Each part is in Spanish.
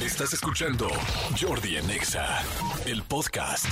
Estás escuchando Jordi en Exa, el podcast.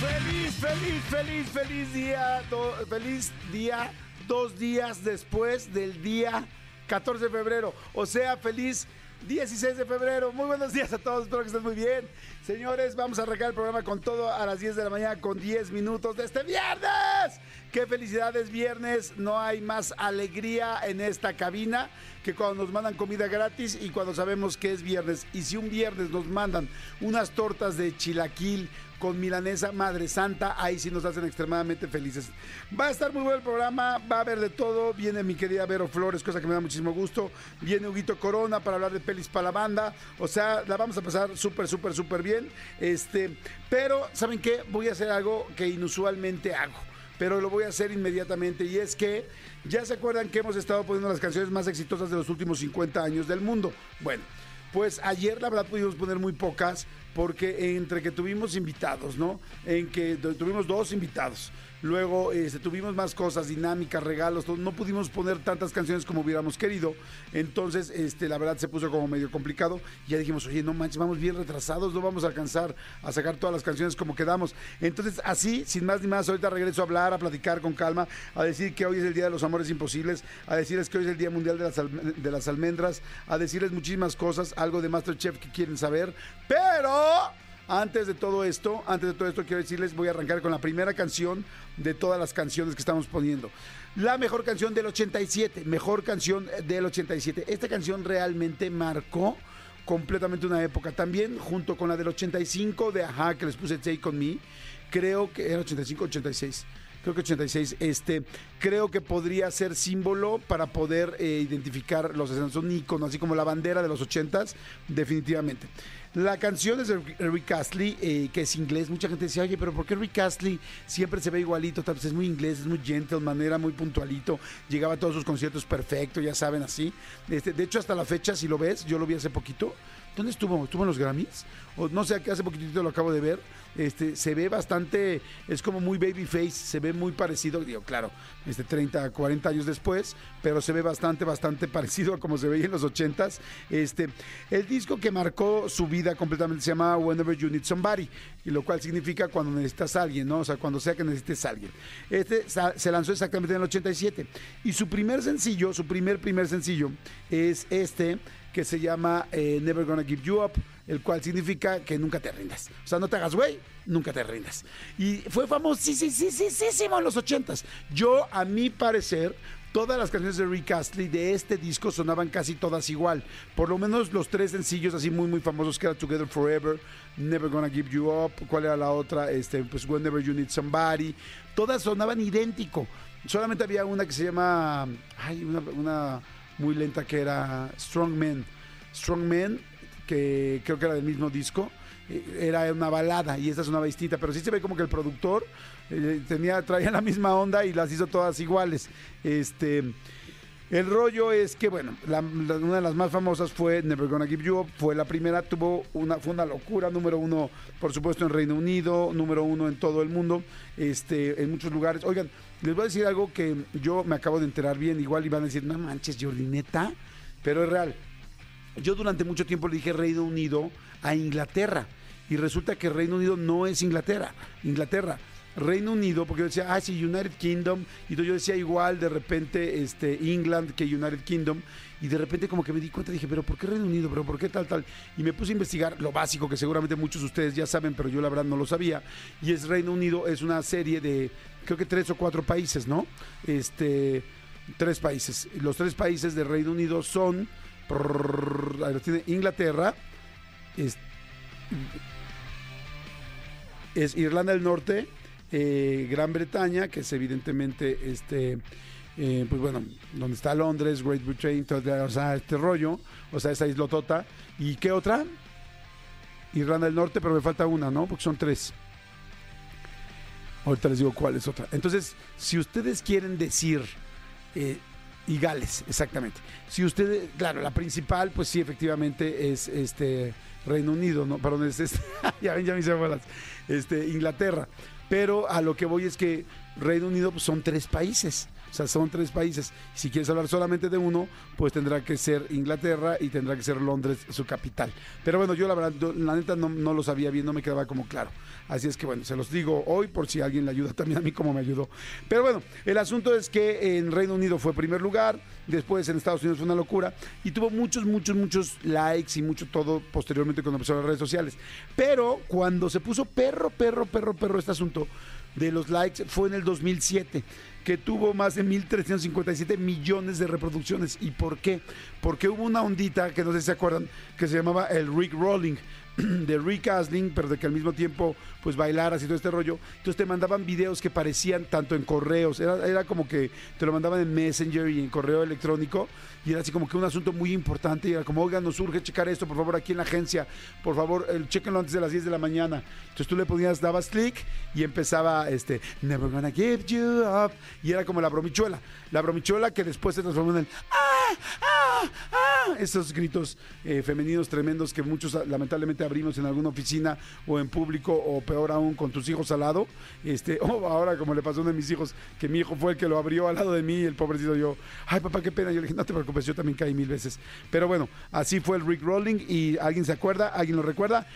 Feliz, feliz, feliz, feliz día, feliz día, dos días después del día 14 de febrero. O sea, feliz 16 de febrero. Muy buenos días a todos, espero que estén muy bien. Señores, vamos a arrancar el programa con todo a las 10 de la mañana con 10 minutos de este viernes. ¡Qué felicidades viernes! No hay más alegría en esta cabina que cuando nos mandan comida gratis y cuando sabemos que es viernes. Y si un viernes nos mandan unas tortas de chilaquil con milanesa Madre Santa, ahí sí nos hacen extremadamente felices. Va a estar muy bueno el programa, va a haber de todo. Viene mi querida Vero Flores, cosa que me da muchísimo gusto. Viene Huguito Corona para hablar de pelis para la banda. O sea, la vamos a pasar súper, súper, súper bien. Este, pero, ¿saben qué? Voy a hacer algo que inusualmente hago pero lo voy a hacer inmediatamente y es que ya se acuerdan que hemos estado poniendo las canciones más exitosas de los últimos 50 años del mundo. Bueno, pues ayer la verdad pudimos poner muy pocas porque entre que tuvimos invitados, ¿no? En que tu- tuvimos dos invitados. Luego este, tuvimos más cosas, dinámicas, regalos, no pudimos poner tantas canciones como hubiéramos querido. Entonces, este, la verdad se puso como medio complicado. Ya dijimos, oye, no manches, vamos bien retrasados, no vamos a alcanzar a sacar todas las canciones como quedamos. Entonces, así, sin más ni más, ahorita regreso a hablar, a platicar con calma, a decir que hoy es el Día de los Amores Imposibles, a decirles que hoy es el Día Mundial de las, de las Almendras, a decirles muchísimas cosas, algo de Masterchef que quieren saber. Pero... Antes de todo esto, antes de todo esto, quiero decirles, voy a arrancar con la primera canción de todas las canciones que estamos poniendo. La mejor canción del 87, mejor canción del 87. Esta canción realmente marcó completamente una época. También junto con la del 85 de Ajá, que les puse Take On Me, creo que era 85 86 creo que 86, este, creo que podría ser símbolo para poder eh, identificar los escenarios, un así como la bandera de los 80s, definitivamente. La canción es de Rick Astley, eh, que es inglés. Mucha gente decía, oye, pero ¿por qué Rick Astley siempre se ve igualito? Tal vez es muy inglés, es muy gentleman, era muy puntualito, llegaba a todos sus conciertos perfecto, ya saben, así. Este, de hecho, hasta la fecha, si lo ves, yo lo vi hace poquito. ¿Dónde estuvo? ¿Estuvo en los Grammys? O no sé, hace poquitito lo acabo de ver. Este, se ve bastante, es como muy babyface, se ve muy parecido, digo, claro, este 30, 40 años después, pero se ve bastante, bastante parecido a como se veía en los 80s. Este, el disco que marcó su vida completamente se llama Whenever You Need Somebody, y lo cual significa cuando necesitas a alguien, ¿no? O sea, cuando sea que necesites a alguien. Este se lanzó exactamente en el 87, y su primer sencillo, su primer, primer sencillo, es este que se llama eh, Never Gonna Give You Up, el cual significa que nunca te rindas. O sea, no te hagas güey, nunca te rindas. Y fue famosísimo en los ochentas. Yo, a mi parecer, todas las canciones de Rick Astley de este disco sonaban casi todas igual. Por lo menos los tres sencillos así muy, muy famosos que era Together Forever, Never Gonna Give You Up, ¿cuál era la otra? Este, pues Whenever You Need Somebody. Todas sonaban idéntico. Solamente había una que se llama, ay, una, una muy lenta que era Strong Man. Strong Man, que creo que era del mismo disco, eh, era una balada y esta es una distinta, pero sí se ve como que el productor eh, tenía, traía la misma onda y las hizo todas iguales. Este. El rollo es que, bueno, la- una de las más famosas fue Never Gonna Give You Up, fue la primera, tuvo una, fue una locura, número uno, por supuesto, en Reino Unido, número uno en todo el mundo, este, en muchos lugares. Oigan, les voy a decir algo que yo me acabo de enterar bien, igual iban a decir, no manches, Jordi, neta, pero es real. Yo durante mucho tiempo le dije Reino Unido a Inglaterra y resulta que Reino Unido no es Inglaterra, Inglaterra. Reino Unido, porque yo decía, ah, sí, United Kingdom, y yo decía igual de repente este, England que United Kingdom, y de repente como que me di cuenta, dije, pero ¿por qué Reino Unido? ¿Pero por qué tal, tal? Y me puse a investigar lo básico que seguramente muchos de ustedes ya saben, pero yo la verdad no lo sabía, y es Reino Unido, es una serie de, creo que tres o cuatro países, ¿no? Este, tres países. Los tres países de Reino Unido son, ahí lo tiene, Inglaterra, es, Irlanda del Norte, eh, Gran Bretaña, que es evidentemente este, eh, pues bueno, donde está Londres, Great Britain, todo, o sea, este rollo, o sea, esa islotota. ¿Y qué otra? Irlanda del Norte, pero me falta una, ¿no? Porque son tres. Ahorita les digo cuál es otra. Entonces, si ustedes quieren decir, eh, y Gales, exactamente. Si ustedes, claro, la principal, pues sí, efectivamente es este Reino Unido, ¿no? Perdón, es este, ya ven, ya me hice bolas. Este, Inglaterra. Pero a lo que voy es que Reino Unido pues, son tres países. O sea, son tres países. Si quieres hablar solamente de uno, pues tendrá que ser Inglaterra y tendrá que ser Londres su capital. Pero bueno, yo la verdad, la neta no, no lo sabía bien, no me quedaba como claro. Así es que bueno, se los digo hoy por si alguien le ayuda también a mí como me ayudó. Pero bueno, el asunto es que en Reino Unido fue primer lugar, después en Estados Unidos fue una locura y tuvo muchos, muchos, muchos likes y mucho todo posteriormente cuando empezó las redes sociales. Pero cuando se puso perro, perro, perro, perro este asunto de los likes fue en el 2007 que tuvo más de 1.357 millones de reproducciones. ¿Y por qué? Porque hubo una ondita, que no sé si se acuerdan, que se llamaba el Rick Rolling de Rick Asling, pero de que al mismo tiempo pues bailaras y todo este rollo. Entonces te mandaban videos que parecían tanto en correos, era, era como que te lo mandaban en Messenger y en correo electrónico y era así como que un asunto muy importante y era como, oigan, nos urge checar esto, por favor, aquí en la agencia, por favor, el, chequenlo antes de las 10 de la mañana. Entonces tú le ponías, dabas clic y empezaba este, Never gonna give you up. Y era como la bromichuela. La bromichuela que después se transformó en ¡Ah! ¡Ah! ¡Ah! Esos gritos eh, femeninos tremendos que muchos lamentablemente abrimos en alguna oficina o en público o peor aún con tus hijos al lado. Este, o ahora como le pasó a uno de mis hijos, que mi hijo fue el que lo abrió al lado de mí, el pobrecito yo, ay papá, qué pena. Yo le dije, no te preocupes yo también caí mil veces. Pero bueno, así fue el Rick Rolling y alguien se acuerda, alguien lo recuerda.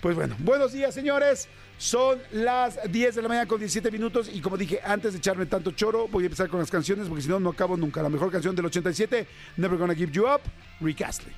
Pues bueno, buenos días señores. Son las 10 de la mañana con 17 minutos y como dije, antes de echarme tanto choro, voy a empezar con las canciones porque si no, no acabo nunca. La mejor canción del 87, Never Gonna Give You Up, Rick Astley.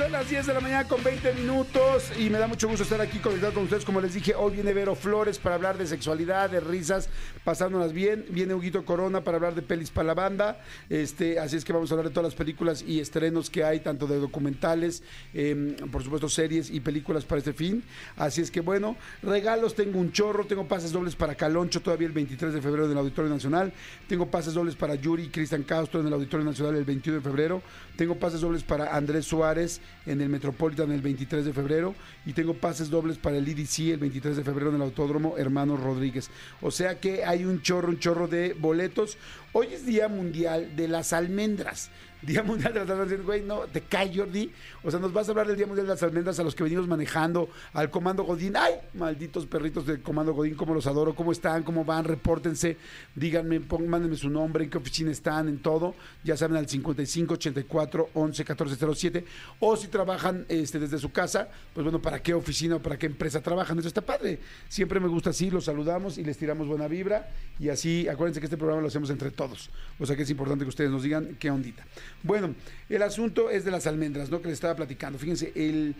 Son las 10 de la mañana con 20 minutos y me da mucho gusto estar aquí conectado con ustedes. Como les dije, hoy viene Vero Flores para hablar de sexualidad, de risas, pasándolas bien. Viene Huguito Corona para hablar de pelis para la banda. Este, así es que vamos a hablar de todas las películas y estrenos que hay, tanto de documentales, em, por supuesto series y películas para este fin. Así es que bueno, regalos, tengo un chorro, tengo pases dobles para Caloncho todavía el 23 de febrero en el Auditorio Nacional. Tengo pases dobles para Yuri y Cristian Castro en el Auditorio Nacional el 21 de febrero. Tengo pases dobles para Andrés Suárez en el Metropolitan el 23 de febrero y tengo pases dobles para el IDC el 23 de febrero en el Autódromo Hermanos Rodríguez. O sea que hay un chorro, un chorro de boletos. Hoy es Día Mundial de las Almendras. Día Mundial de las Almendras, güey, no, te cae Jordi. O sea, nos vas a hablar del Día Mundial de las Almendras a los que venimos manejando, al Comando Godín. ¡Ay! Malditos perritos del Comando Godín, cómo los adoro, cómo están, cómo van, repórtense, díganme, mándenme su nombre, en qué oficina están, en todo. Ya saben, al 55 84 11 14 07. O si trabajan este, desde su casa, pues bueno, ¿para qué oficina o para qué empresa trabajan? Eso está padre. Siempre me gusta así, los saludamos y les tiramos buena vibra. Y así, acuérdense que este programa lo hacemos entre todos. O sea que es importante que ustedes nos digan qué ondita. Bueno, el asunto es de las almendras, ¿no? Que les estaba platicando. Fíjense, eh,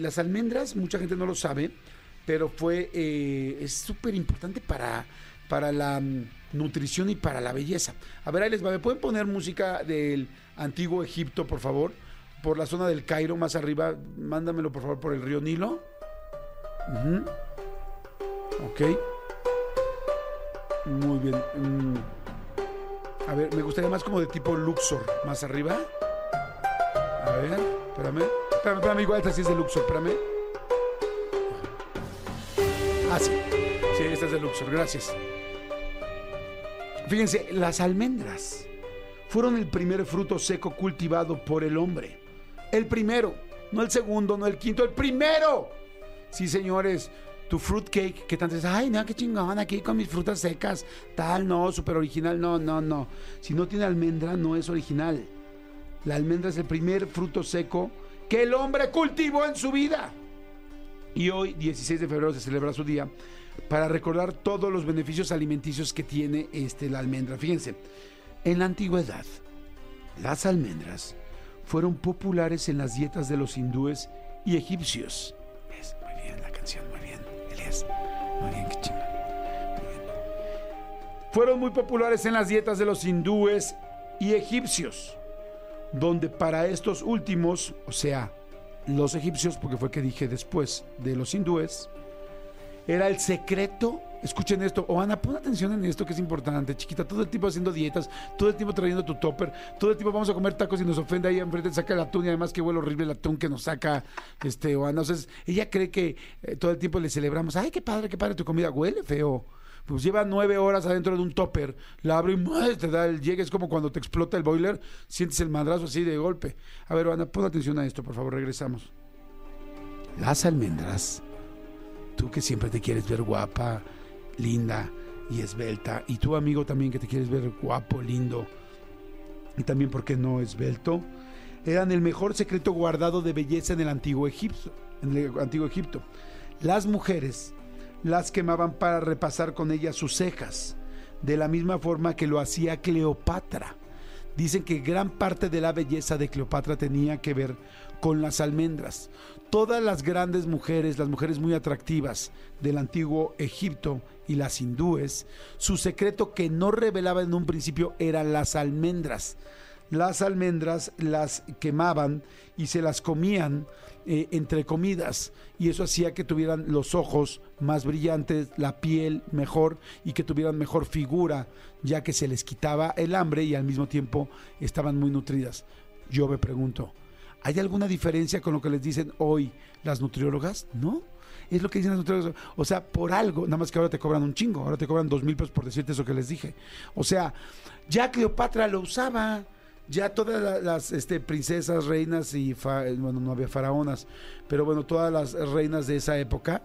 las almendras, mucha gente no lo sabe, pero fue, eh, es súper importante para, para la mm, nutrición y para la belleza. A ver, ahí les va, ¿me pueden poner música del antiguo Egipto, por favor? Por la zona del Cairo, más arriba, mándamelo por favor por el río Nilo. Ok. Muy bien. Mm. A ver, me gustaría más como de tipo Luxor, más arriba. A ver, espérame. Espérame, espérame, igual esta sí es de Luxor, espérame. Ah, sí. Sí, esta es de Luxor, gracias. Fíjense, las almendras fueron el primer fruto seco cultivado por el hombre. El primero, no el segundo, no el quinto, el primero. Sí, señores, tu fruitcake, que tanto dices, ay, no, qué chingón, aquí con mis frutas secas, tal, no, súper original, no, no, no. Si no tiene almendra, no es original. La almendra es el primer fruto seco que el hombre cultivó en su vida. Y hoy, 16 de febrero, se celebra su día para recordar todos los beneficios alimenticios que tiene este, la almendra. Fíjense, en la antigüedad, las almendras fueron populares en las dietas de los hindúes y egipcios muy bien, Fueron muy populares en las dietas de los hindúes y egipcios, donde para estos últimos, o sea, los egipcios, porque fue que dije después de los hindúes, era el secreto. Escuchen esto, o Ana, pon atención en esto que es importante, chiquita. Todo el tiempo haciendo dietas, todo el tiempo trayendo tu topper, todo el tiempo vamos a comer tacos y nos ofende ahí enfrente, saca el atún y además que huele horrible el atún que nos saca este o Entonces, ella cree que eh, todo el tiempo le celebramos, ay, qué padre, qué padre tu comida, huele feo. Pues lleva nueve horas adentro de un topper, la abre y te da el llegue, es como cuando te explota el boiler, sientes el madrazo así de golpe. A ver, Ana, pon atención a esto, por favor, regresamos. Las almendras tú que siempre te quieres ver guapa, linda, y esbelta. Y tú, amigo, también que te quieres ver guapo, lindo. Y también, ¿por qué no esbelto? Eran el mejor secreto guardado de belleza en el antiguo Egipto. En el antiguo Egipto. Las mujeres las quemaban para repasar con ellas sus cejas, de la misma forma que lo hacía Cleopatra. Dicen que gran parte de la belleza de Cleopatra tenía que ver con las almendras. Todas las grandes mujeres, las mujeres muy atractivas del antiguo Egipto y las hindúes, su secreto que no revelaba en un principio eran las almendras. Las almendras las quemaban y se las comían eh, entre comidas y eso hacía que tuvieran los ojos más brillantes, la piel mejor y que tuvieran mejor figura, ya que se les quitaba el hambre y al mismo tiempo estaban muy nutridas. Yo me pregunto, ¿hay alguna diferencia con lo que les dicen hoy las nutriólogas? No. Es lo que dicen las nutriólogas. O sea, por algo, nada más que ahora te cobran un chingo, ahora te cobran dos mil pesos por decirte eso que les dije. O sea, ya Cleopatra lo usaba ya todas la- las este, princesas, reinas y, bueno, no había faraonas, pero bueno, todas las reinas de esa época,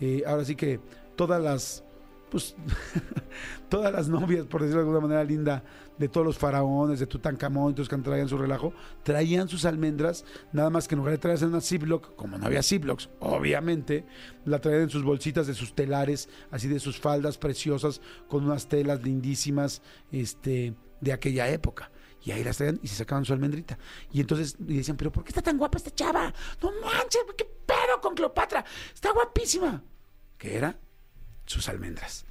eh, ahora sí que todas las, pues, todas las novias, por decirlo de alguna manera linda, de todos los faraones, de Tutankamón, todos que traían su relajo, traían sus almendras, nada más que en lugar de traerse en una Ziploc, como no había Ziplocs, obviamente, la traían en sus bolsitas de sus telares, así de sus faldas preciosas, con unas telas lindísimas, este, de aquella época. Y ahí las traían y se sacaban su almendrita. Y entonces y decían, pero ¿por qué está tan guapa esta chava? No manches, ¿qué pedo con Cleopatra? Está guapísima. ¿Qué era? Sus almendras.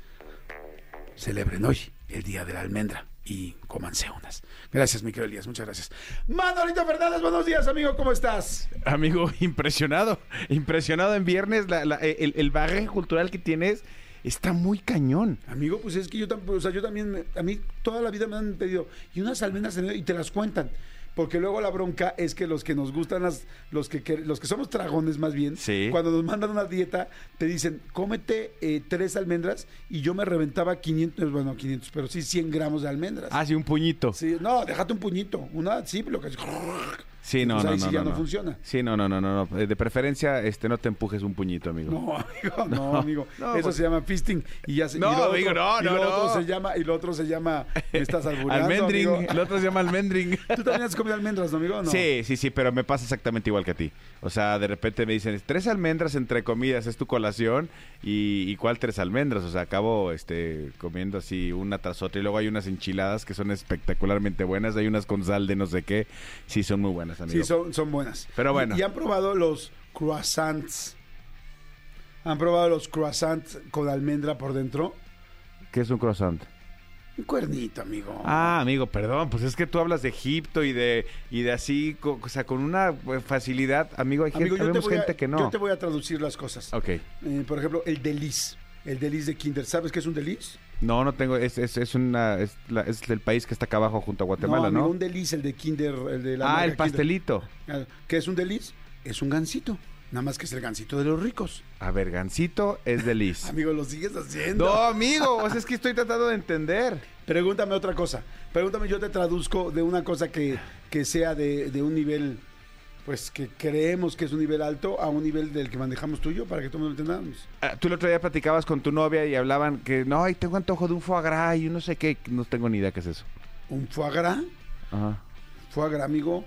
Celebren hoy el Día de la Almendra y cómanse unas. Gracias, mi querido Elías, muchas gracias. Manolito Fernández, buenos días, amigo, ¿cómo estás? Amigo, impresionado. Impresionado en viernes. la- la- el, el bagaje cultural que tienes está muy cañón. Amigo, pues es que yo tampoco, o sea, yo también, me- a mí toda la vida me han pedido, y unas almendras en- y te las cuentan. Porque luego la bronca es que los que nos gustan las, los que, los que somos tragones más bien, Sí. cuando nos mandan una dieta, te dicen, cómete eh, tres almendras, y yo me reventaba 500, bueno, 500, pero sí 100 gramos de almendras. Ah, sí, un puñito. Sí, no, déjate un puñito, una sí, lo que es... Sí, no, Pues no, ahí no. sí ya no no. funciona. Sí, no, no, no, no, no. De preferencia, este, no te empujes un puñito, amigo. No, amigo, no, amigo. no, Eso pues- se llama fisting y ya se No, y lo amigo, no, y no, lo no. otro se llama y lo otro se llama me estás albureando, Almendring. amigo. El otro se llama almendring. ¿Tú también has comido almendras, no, amigo? No. Sí, sí, sí, pero me pasa exactamente igual que a ti. O sea, de repente me dicen, tres almendras entre comidas es tu colación y, y ¿cuál tres almendras? O sea, acabo este, comiendo así una tras otra y luego hay unas enchiladas que son espectacularmente buenas, hay unas con sal de no sé qué, sí son muy buenas, amigo. Sí, son, son buenas. Pero bueno. ¿Y, y han probado los croissants? ¿Han probado los croissants con almendra por dentro? ¿Qué es un croissant? Un cuernito, amigo. Ah, amigo, perdón, pues es que tú hablas de Egipto y de y de así, co- o sea, con una eh, facilidad, amigo, hay Amigo, gente, yo te, vemos voy a, gente que no. yo te voy a traducir las cosas. Ok. Eh, por ejemplo, el deliz. El deliz de Kinder. ¿Sabes qué es un deliz? No, no tengo, es, es, es una, es, la- es del país que está acá abajo junto a Guatemala, amigo, ¿no? un deliz, el de Kinder. El de la Ah, el pastelito. Ah, ¿Qué es un deliz? Es un gansito. Nada más que es el gansito de los ricos. A ver, gancito es delis. Amigo, lo sigues haciendo. No, amigo, o sea, es que estoy tratando de entender. Pregúntame otra cosa. Pregúntame, yo te traduzco de una cosa que, que sea de, de un nivel, pues que creemos que es un nivel alto a un nivel del que manejamos tú y yo para que todos lo entendamos. Ah, Tú el otro día platicabas con tu novia y hablaban que, no, ay, tengo antojo de un foie gras y no sé qué, no tengo ni idea qué es eso. Un foie gras, Ajá. foie gras, amigo,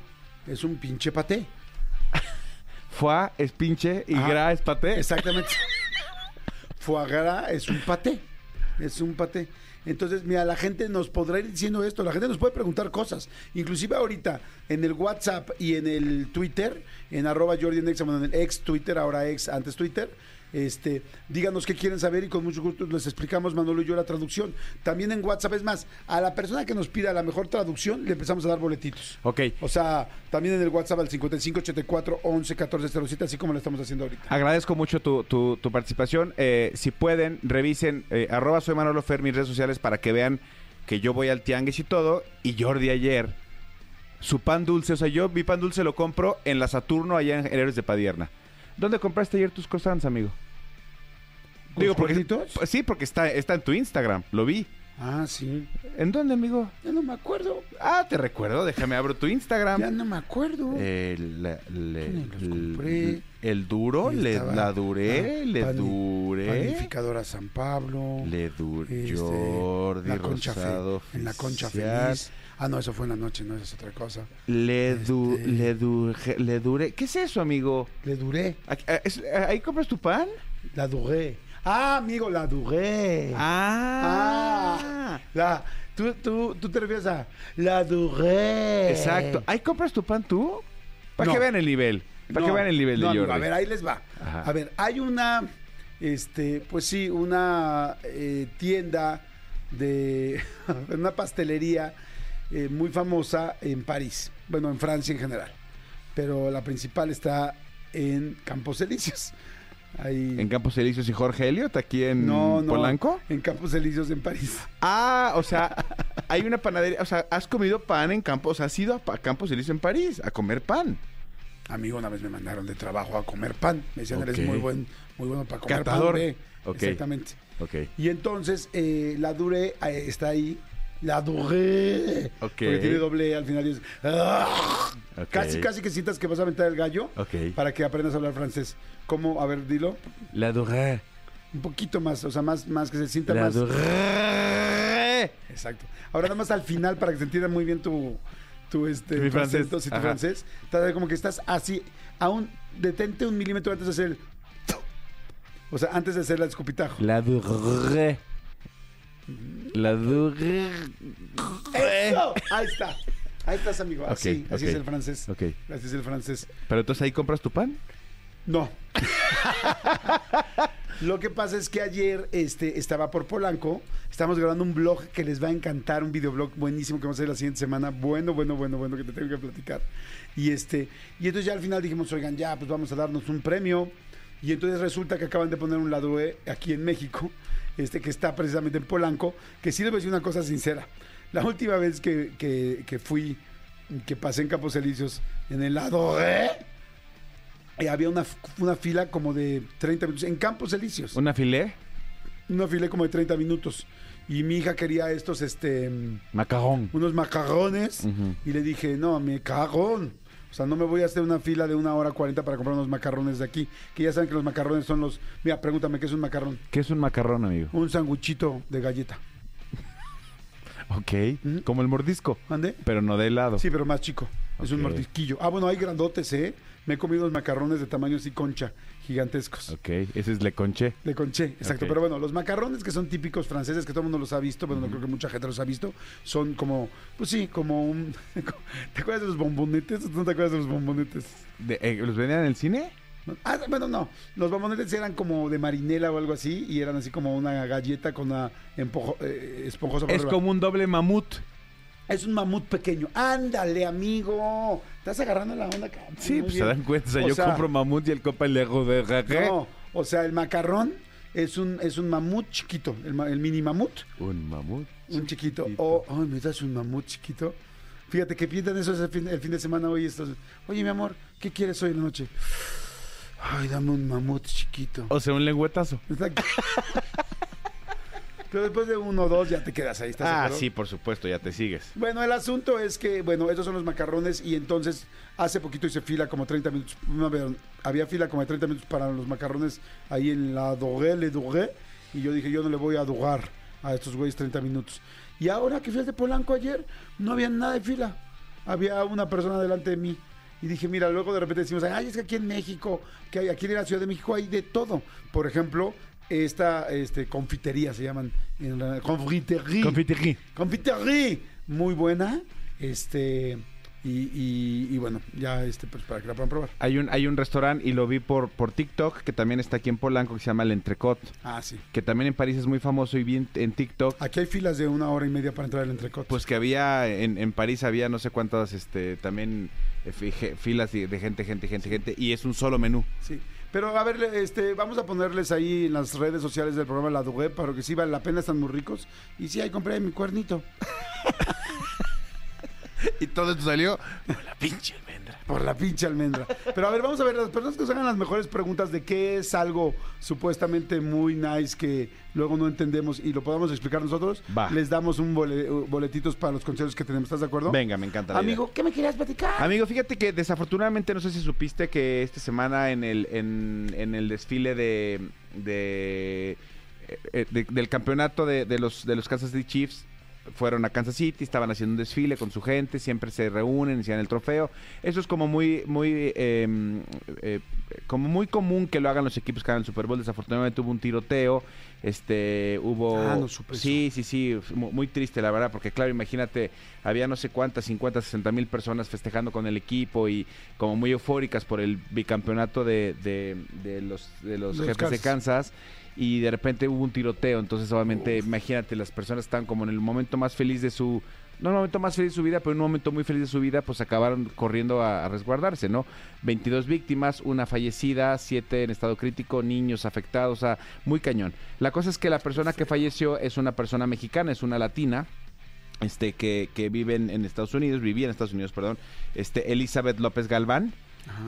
es un pinche paté. Foie es pinche y Ajá. gras es paté. Exactamente. foie gras es un paté. Es un paté. Entonces, mira, la gente nos podrá ir diciendo esto, la gente nos puede preguntar cosas. Inclusive ahorita en el WhatsApp y en el Twitter, en arroba Jordi en el ex Twitter, ahora ex, antes Twitter, este, díganos qué quieren saber y con mucho gusto les explicamos Manolo y yo la traducción. También en WhatsApp, es más, a la persona que nos pida la mejor traducción le empezamos a dar boletitos. Ok. O sea, también en el WhatsApp al 5584 11 14 07, así como lo estamos haciendo ahorita. Agradezco mucho tu, tu- tu participación. Eh, si pueden, revisen eh, arroba soy Manolo Fer, mis redes sociales para que vean que yo voy al tianguis y todo. Y Jordi ayer, su pan dulce, o sea, yo mi pan dulce lo compro en la Saturno allá en Héroes de Padierna. ¿Dónde compraste ayer tus croissants, amigo? ¿Con los porque sí, porque está, está en tu Instagram, lo vi. Ah, sí. ¿En dónde, amigo? Ya no me acuerdo. Ah, te recuerdo. Déjame abro tu Instagram. Ya no me acuerdo. Eh, le- le- ¿Dónde los compré? el duro, le, la duré, ah, le pani- duré. Panificadora San Pablo. Le duré. este, Jordi la concha fe- Rosado en la concha feliz. Ah, no, eso fue en la noche, no, esa es otra cosa. Le, du, Este- le, duje- le duré. ¿Qué es eso, amigo? Le duré. Ah, es- ah, ¿Ahí compras tu pan? La duré. Ah, amigo, la duré. Ah. La, tú, tú, tú te refieres a la duré. Exacto. ¿Ahí compras tu pan tú? Para No. que vean el nivel. Para que vean el nivel no, de Jordi. A ver, ahí les va. Ajá. A ver, hay una, este, pues sí, una eh, tienda de una pastelería eh, muy famosa en París. Bueno, en Francia en general. Pero la principal está en Campos Elíseos. Ahí. En Campos Elíseos y Jorge Elliot, aquí en no, no, Polanco. En Campos Elíseos en París. Ah, o sea, hay una panadería. O sea, has comido pan en Campos. Has ido a Campos Elíseos en París a comer pan. Amigo, una vez me mandaron de trabajo a comer pan. Me decían, eres muy buen, muy bueno para comer Catador. pan. ve". Ok. Exactamente. Ok. Y entonces eh, la Duré eh, está ahí. La Duré. Ok. Porque tiene doble E al final. y es, ¡ah! Casi, casi que sientas que vas a aventar el gallo para que aprendas a hablar francés. ¿Cómo? A ver, dilo. La duré. Un poquito más, o sea, más, más que se sienta La más. Exacto. Ahora nada más al final para que se entienda muy bien tu, tu, este, Mi francés. acento, sí, tu francés. Como que estás así, aún detente un milímetro antes de hacer el... O sea, antes de hacer el escupitajo. La duré. La. Ahí está. Ahí estás, amigo. Así, Ok, así ok. es el francés. Ok. Así es el francés. Pero entonces ahí compras tu pan. No. Lo que pasa es que ayer este, estaba por Polanco, estamos grabando un blog que les va a encantar, un videoblog buenísimo que vamos a hacer la siguiente semana. Bueno, bueno, bueno, bueno, que te tengo que platicar. Y este, y entonces ya al final dijimos, oigan, ya, pues vamos a darnos un premio. Y entonces resulta que acaban de poner un lado E aquí en México, este que está precisamente en Polanco, que sí les voy a decir una cosa sincera. La última vez que, que, que fui, que pasé en Campos Elíseos, en el lado eh, había una, una fila como de 30 minutos en Campos Elíseos. ¿Una filé? Una fila como de 30 minutos. Y mi hija quería estos, este, mm, Macarrón. unos macarrones. Ujú. Y le dije, no, me cagón. O sea, no me voy a hacer una fila de una hora 40 para comprar unos macarrones de aquí. Que ya saben que los macarrones son los... Mira, pregúntame, ¿qué es un macarrón? ¿Qué es un macarrón, amigo? Un sanguchito de galleta. Ok. Como el mordisco. ¿Mande? Pero no de helado. Sí, pero más chico. Es un mordisquillo. Ah, bueno, hay grandotes, ¿eh? Me he comido los macarrones de tamaño así concha, gigantescos. Ok. Ese es le conche. De conché, exacto. Pero bueno, los macarrones que son típicos franceses, que todo el mundo los ha visto, pero no creo que mucha gente los ha visto, son como, pues sí, como un... ¿Te acuerdas de los bombonetes? ¿O ¿No te acuerdas de los bombonetes? De- eh, ¿Los vendían en el cine? No. Ah, bueno, no. Los bombonetes eran como de marinela o algo así, y eran así como una galleta con una empojo- eh, esponjosa por Es arriba. como un doble mamut. Es un mamut pequeño. Ándale, amigo. Estás agarrando la onda, cabrón. Sí, pues se dan cuenta. O sea, yo sea, compro mamut y el copa le de raqué. No, o sea, el macarrón es un, es un mamut chiquito, el, mini mamut. Un mamut. Un chiquito. Chiquitito. O, ay, me das un mamut chiquito. Fíjate que piensan eso el fin, el fin de semana hoy. Estos, Oye, mi amor, ¿qué quieres hoy en la noche? Ay, dame un mamut chiquito. O sea, un lengüetazo. Exacto. Pero después de uno o dos ya te quedas ahí. ¿estás Ah, acuerdo? sí, por supuesto, ya te sigues. Bueno, el asunto es que, bueno, esos son los macarrones y entonces hace poquito hice fila como 30 minutos. No, perdón, había fila como de 30 minutos para los macarrones ahí en la Doré, le Doré. Y yo dije, yo no le voy a dogar a estos güeyes 30 minutos. Y ahora que fui al de Polanco ayer, no había nada de fila. Había una persona delante de mí. Y dije, mira, luego de repente decimos, ay, es que aquí en México, que hay, aquí en la Ciudad de México hay de todo. Por ejemplo, esta este, confitería se llaman, en la- confitería. Confiterie. Confiterie, muy buena. Este, y, y- y bueno, ya este, pues para que la puedan probar. Hay un, hay un restaurante y lo vi por, por TikTok que también está aquí en Polanco que se llama El Entrecot. Ah, sí. Que también en París es muy famoso y vi en, TikTok. Aquí hay filas de una hora y media para entrar al entrecot. Pues que había, en, en París había no sé cuántas, este, también eh, filas de de gente, gente, gente, gente. Y es un solo menú. sí. Pero a ver, este, vamos a ponerles ahí en las redes sociales del programa La Dugué para que sí vale la pena, están muy ricos. Y sí, ahí compré mi cuernito. Y todo esto salió con la pinche almendra. Por la pinche almendra. Pero a ver, vamos a ver, las personas que nos hagan las mejores preguntas de qué es algo supuestamente muy nice que luego no entendemos y lo podamos explicar nosotros, Va. les damos un bole- boletitos para los conciertos que tenemos. ¿Estás de acuerdo? Venga, me encanta. la idea. Amigo, ¿qué me querías platicar? Amigo, fíjate que desafortunadamente no sé si supiste que esta semana en el, en, en el desfile de, de, eh, de- del campeonato de, de los, de los Kansas City Chiefs fueron a Kansas City, estaban haciendo un desfile con su gente, siempre se reúnen, inician el trofeo. Eso es como muy, muy, eh, eh, como muy común que lo hagan los equipos que hagan el Super Bowl. Desafortunadamente hubo un tiroteo, este, hubo, Ah, no supe eso. sí, sí, sí, mu- muy triste la verdad, porque claro, imagínate, había no sé cuántas, 50, 60 mil personas festejando con el equipo y como muy eufóricas por el bicampeonato de, de, de los, de los De los jefes de Kansas. Y de repente hubo un tiroteo, entonces obviamente imagínate, las personas están como en el momento más feliz de su, no el momento más feliz de su vida, pero en un momento muy feliz de su vida, pues acabaron corriendo a, a resguardarse, ¿no? 22 víctimas, una fallecida, 7 en estado crítico, niños afectados, o sea, muy cañón. La cosa es que la persona que falleció es una persona mexicana, es una latina, este que, que vive en, en Estados Unidos, vivía en Estados Unidos, perdón, este Elizabeth López Galván.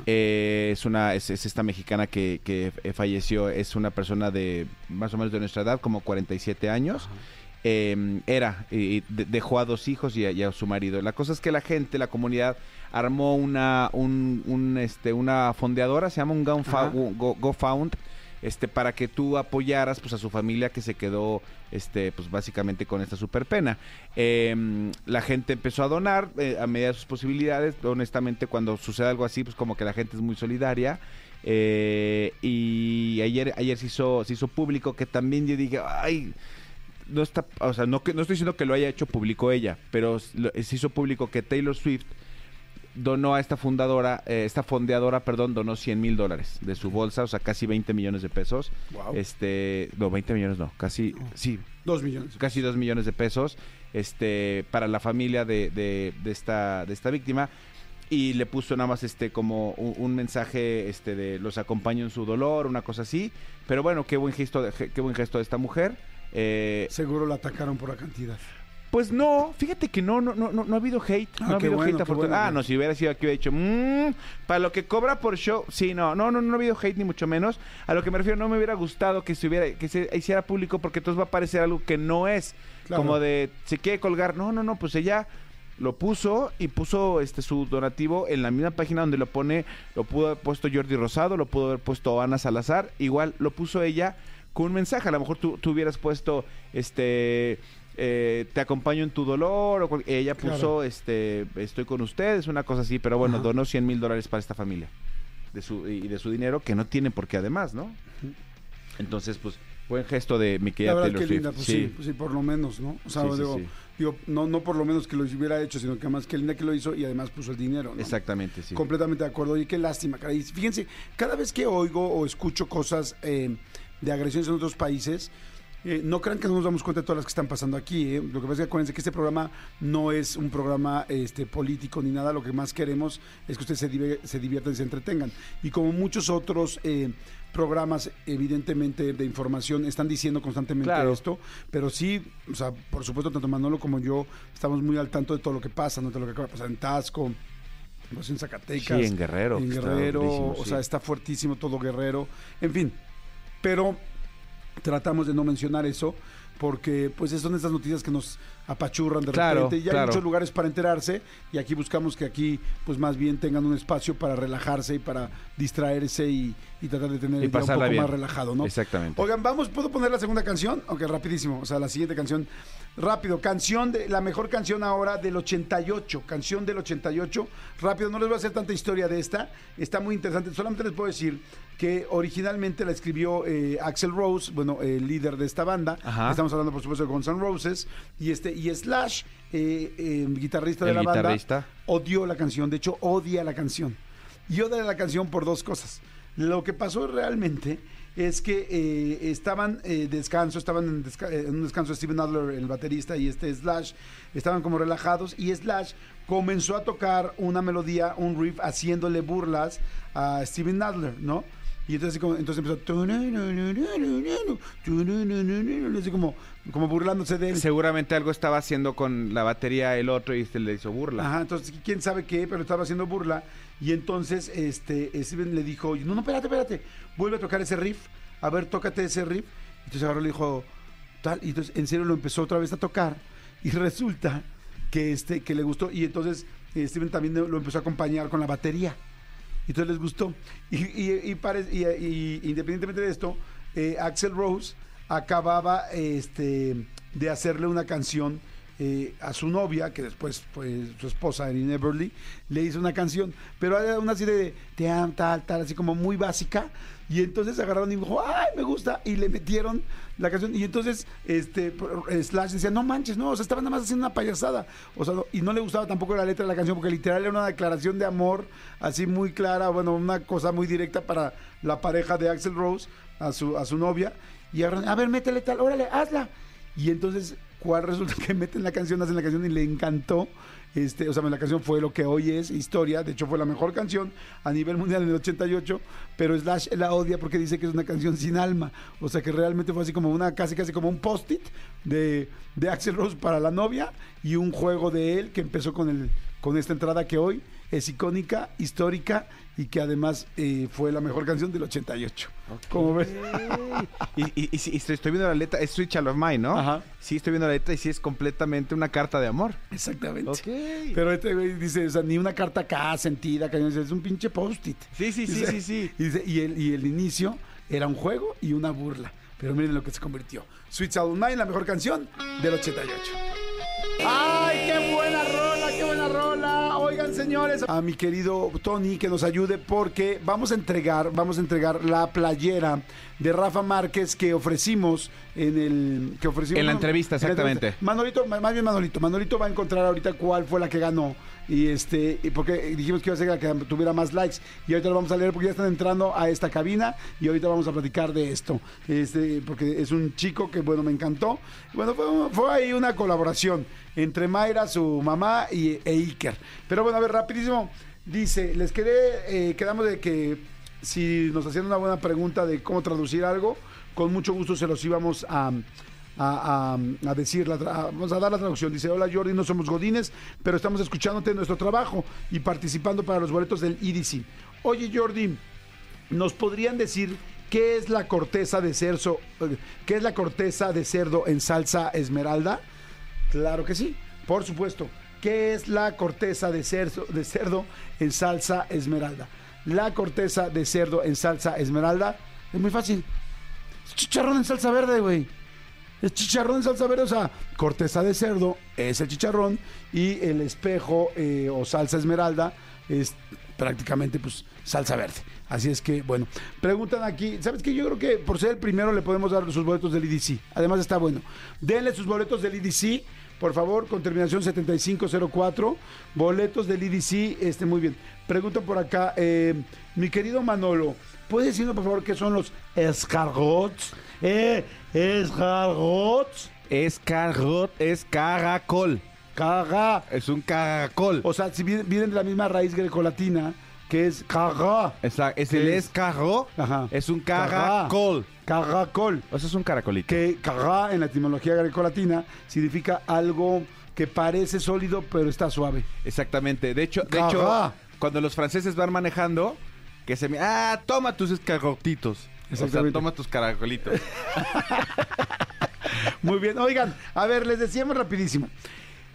Eh, es una es, es esta mexicana que, que, eh, falleció, es una persona de más o menos de nuestra edad, como 47 años. Eh, era, y de- dejó a dos hijos y a, y a su marido. La cosa es que la gente, la comunidad, armó una, un, un, este, una fondeadora, se llama un GoFund, Ajá. Go, GoFund, este, para que tú apoyaras pues, a su familia que se quedó este, pues, básicamente con esta super pena. Eh, la gente empezó a donar eh, a medida de sus posibilidades. Honestamente, cuando sucede algo así, pues como que la gente es muy solidaria. Eh, y ayer, ayer se hizo, se hizo público que también yo dije, ay, no está, o sea, no, no estoy diciendo que lo haya hecho público ella, pero se hizo público que Taylor Swift donó a esta fundadora, eh, esta fondeadora, perdón, donó 100 mil dólares de su bolsa, o sea, casi 20 millones de pesos. Wow. Este, no, 20 millones no, casi, sí, Dos millones. casi 2 millones de pesos, este, para la familia de, de, de esta, de esta víctima. Y le puso nada más este como un, un mensaje este de los acompaño en su dolor, una cosa así. Pero bueno, qué buen gesto de, qué buen gesto de esta mujer. Eh, Seguro la atacaron por la cantidad. Pues no, fíjate que no, no, no, no, ha habido hate. Ah, no ha qué habido bueno, hate bueno, Ah, no, si hubiera sido aquí hubiera dicho, "Mm, para lo que cobra por show, sí, no, no, no, no ha habido hate ni mucho menos. A lo que me refiero, no me hubiera gustado que se hubiera, que se hiciera público porque entonces va a parecer algo que no es. Claro. Como de, se quiere colgar. No, no, no, pues ella lo puso y puso este su donativo en la misma página donde lo pone, lo pudo haber puesto Jordi Rosado, lo pudo haber puesto Ana Salazar, igual lo puso ella con un mensaje. A lo mejor tú, tú hubieras puesto, este, eh, te acompaño en tu dolor, o ella puso, Claro. este, estoy con ustedes, una cosa así, pero bueno, Ajá. donó 100 mil dólares para esta familia de su, y de su dinero que no tiene por qué además, ¿no? Entonces, pues, buen gesto de mi querida Taylor que Swift. linda, pues sí. pues sí, por lo menos, ¿no? O sea, Sí, digo, digo, no, no por lo menos que lo hubiera hecho, sino que además que linda que lo hizo y además puso el dinero, ¿no? Exactamente, sí. Completamente de acuerdo. Y qué lástima, caray. Y Fíjense, cada vez que oigo o escucho cosas eh, de agresiones en otros países, eh, no crean que no nos damos cuenta de todas las que están pasando aquí. eh. Lo que pasa es que acuérdense que este programa no es un programa este, político ni nada. Lo que más queremos es que ustedes se, diviertan y se entretengan. Y como muchos otros eh, programas, evidentemente, de información, están diciendo constantemente Claro. esto. Pero sí, o sea, por supuesto, tanto Manolo como yo estamos muy al tanto de todo lo que pasa, ¿no? de lo que acaba de pasar en Tasco. en Zacatecas. Sí, en Guerrero, En Guerrero, o sí. sea, está fuertísimo todo Guerrero. En fin, pero tratamos de no mencionar eso porque pues son estas noticias que nos apachurran de Claro, repente. Ya hay claro. muchos lugares para enterarse y aquí buscamos que aquí pues más bien tengan un espacio para relajarse y para distraerse y, y tratar de tener Y el día un poco bien. más relajado, ¿no? Exactamente. Oigan, vamos, ¿puedo poner la segunda canción? Ok, rapidísimo. O sea, la siguiente canción. Rápido, canción de la mejor canción ahora del 88. Canción del 88. Rápido, no les voy a hacer tanta historia de esta. Está muy interesante. Solamente les puedo decir que originalmente la escribió eh, Axel Rose, bueno, el líder de esta banda. Ajá. Estamos hablando, por supuesto, de Guns N' Roses. Y, este, y Slash, eh, eh, guitarrista de la banda, odió la canción. De hecho, odia la canción. Y odia la canción por dos cosas. Lo que pasó realmente es que eh, estaban eh, descanso, estaban en, desca- en un descanso Steven Adler, el baterista, y este Slash, estaban como relajados, y Slash comenzó a tocar una melodía, un riff, haciéndole burlas a Steven Adler, ¿no? Y entonces, así como, entonces empezó. Así como, como burlándose de él. Seguramente algo estaba haciendo con la batería el otro y este le hizo burla. Ajá, entonces quién sabe qué, pero estaba haciendo burla. Y entonces este, Steven le dijo, no, no, espérate, espérate, vuelve a tocar ese riff. A ver, tócate ese riff. Entonces agarró le dijo, tal. Y entonces en serio lo empezó otra vez a tocar. Y resulta que, este, que le gustó. Y entonces Steven también lo empezó a acompañar con la batería. Y entonces les gustó. Y, y- y y- independientemente de esto, eh, Axel Rose acababa este, de hacerle una canción eh, a su novia, que después fue su esposa, Erin Everly, le hizo una canción, pero era una así de te tal, tal, así como muy básica. Y entonces agarraron y dijo, ay, me gusta, y le metieron la canción. Y entonces este Slash decía, no manches, no, o sea, estaban nada más haciendo una payasada. O sea, no- y no le gustaba tampoco la letra de la canción, porque literal era una declaración de amor, así muy clara, bueno, una cosa muy directa para la pareja de Axel Rose, a su, a su novia. Y agarraron, a ver, métele tal, órale, hazla. Y entonces, ¿cuál resulta que meten la canción, hacen la canción y le encantó? Este, o sea, la canción fue lo que hoy es historia, de hecho fue la mejor canción a nivel mundial en el 88, pero Slash la odia porque dice que es una canción sin alma, o sea que realmente fue así como una, casi casi como un post-it de, de Axel Rose para la novia y un juego de él que empezó con, el, con esta entrada que hoy es icónica, histórica y que además eh, fue la mejor canción del 88. Como ves? Y, y- y sí, y estoy, estoy viendo la letra, es Sweet Child of Mine, ¿no? Ajá. Sí, estoy viendo la letra y sí es completamente una carta de amor. Exactamente. Pero este güey dice, o sea, ni una carta acá sentida, que es un pinche post-it. Sí, sí, sí, Dice- sí, sí. Y, dice, y, el, y el inicio era un juego y una burla. Pero miren lo que se convirtió. Sweet Sound Mine, la mejor canción del 88. ¡Ay, señores, a mi querido Tony que nos ayude porque vamos a entregar, vamos a entregar la playera de Rafa Márquez que ofrecimos en el que ofrecimos En la entrevista, en la exactamente. entrevista. Manolito, ma- más bien Manolito, Manolito va a encontrar ahorita cuál fue la que ganó y este porque dijimos que iba a ser que tuviera más likes. Y ahorita lo vamos a leer porque ya están entrando a esta cabina y ahorita vamos a platicar de esto. Este porque es un chico que bueno me encantó. Bueno fue, fue ahí una colaboración entre Mayra su mamá y e Iker. Pero bueno a ver rapidísimo. Dice les quedé eh, quedamos de que si nos hacían una buena pregunta de cómo traducir algo con mucho gusto se los íbamos a a, decir, la a- vamos a dar la traducción. Dice, hola Jordi, no somos godines, pero estamos escuchándote en nuestro trabajo y participando para los boletos del EDC. Oye Jordi, ¿nos podrían decir qué es la corteza de cerdo, qué es la corteza de cerdo en salsa esmeralda? Claro que sí, por supuesto. ¿Qué es la corteza de cerdo, de cerdo en salsa esmeralda? La corteza de cerdo en salsa esmeralda es muy fácil. Chicharrón en salsa verde, güey. Es chicharrón en salsa verde, o sea, corteza de cerdo es el chicharrón y el espejo eh, o salsa esmeralda es prácticamente pues salsa verde. Así es que, bueno, preguntan aquí, ¿sabes qué? Yo creo que por ser el primero le podemos dar sus boletos del IDC. Además está bueno. Denle sus boletos del IDC, por favor, con terminación 7504. Boletos del IDC, este, muy bien. Preguntan por acá, eh, mi querido Manolo, ¿puedes decirnos por favor qué son los escargots? Eh, escargots. Es cargot, es caracol. Caga. Es un caracol. O sea, si vienen, vienen de la misma raíz grecolatina, que es caga. Esa- es ¿Qué el es? Ajá. es un caracol. Caracol. O sea, es un caracolito. Que caga en la etimología grecolatina significa algo que parece sólido pero está suave. Exactamente. De hecho, de Cará. hecho, cuando los franceses van manejando, que se me... Ah, toma tus escargotitos. O sea, Exactamente. toma tus caracolitos. Muy bien, oigan, a ver, les decíamos rapidísimo.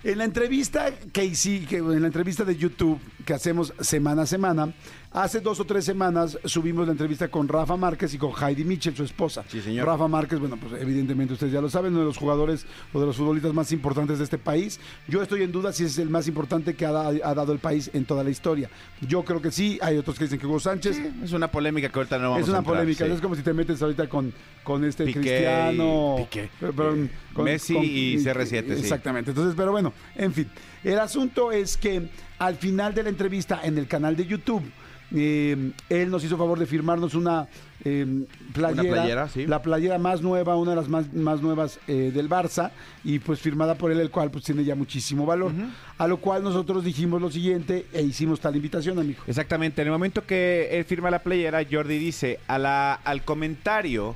En la entrevista que hice, que en la entrevista de YouTube que hacemos semana a semana, hace dos o tres semanas subimos la entrevista con Rafa Márquez y con Heidi Mitchell, su esposa. Sí, señor. Rafa Márquez, bueno, pues evidentemente ustedes ya lo saben, uno de los jugadores o de los futbolistas más importantes de este país. Yo estoy en duda si es el más importante que ha, da- ha dado el país en toda la historia. Yo creo que sí, hay otros que dicen que Hugo Sánchez. es una polémica que ahorita no vamos Es una a entrar, polémica, sí. es como si te metes ahorita con, con este Piqué y- Cristiano. Piqué. eh, perdón, Messi y CR7, sí. Exactamente. Entonces, pero bueno, en fin. El asunto es que al final de la entrevista en el canal de YouTube, eh, él nos hizo favor de firmarnos una eh, playera, playera, sí. la playera más nueva, una de las más, más nuevas eh, del Barça, y pues firmada por él, el cual pues tiene ya muchísimo valor. A lo cual nosotros dijimos lo siguiente e hicimos tal invitación, amigo. Exactamente. En el momento que él firma la playera, Jordi dice a la, al comentario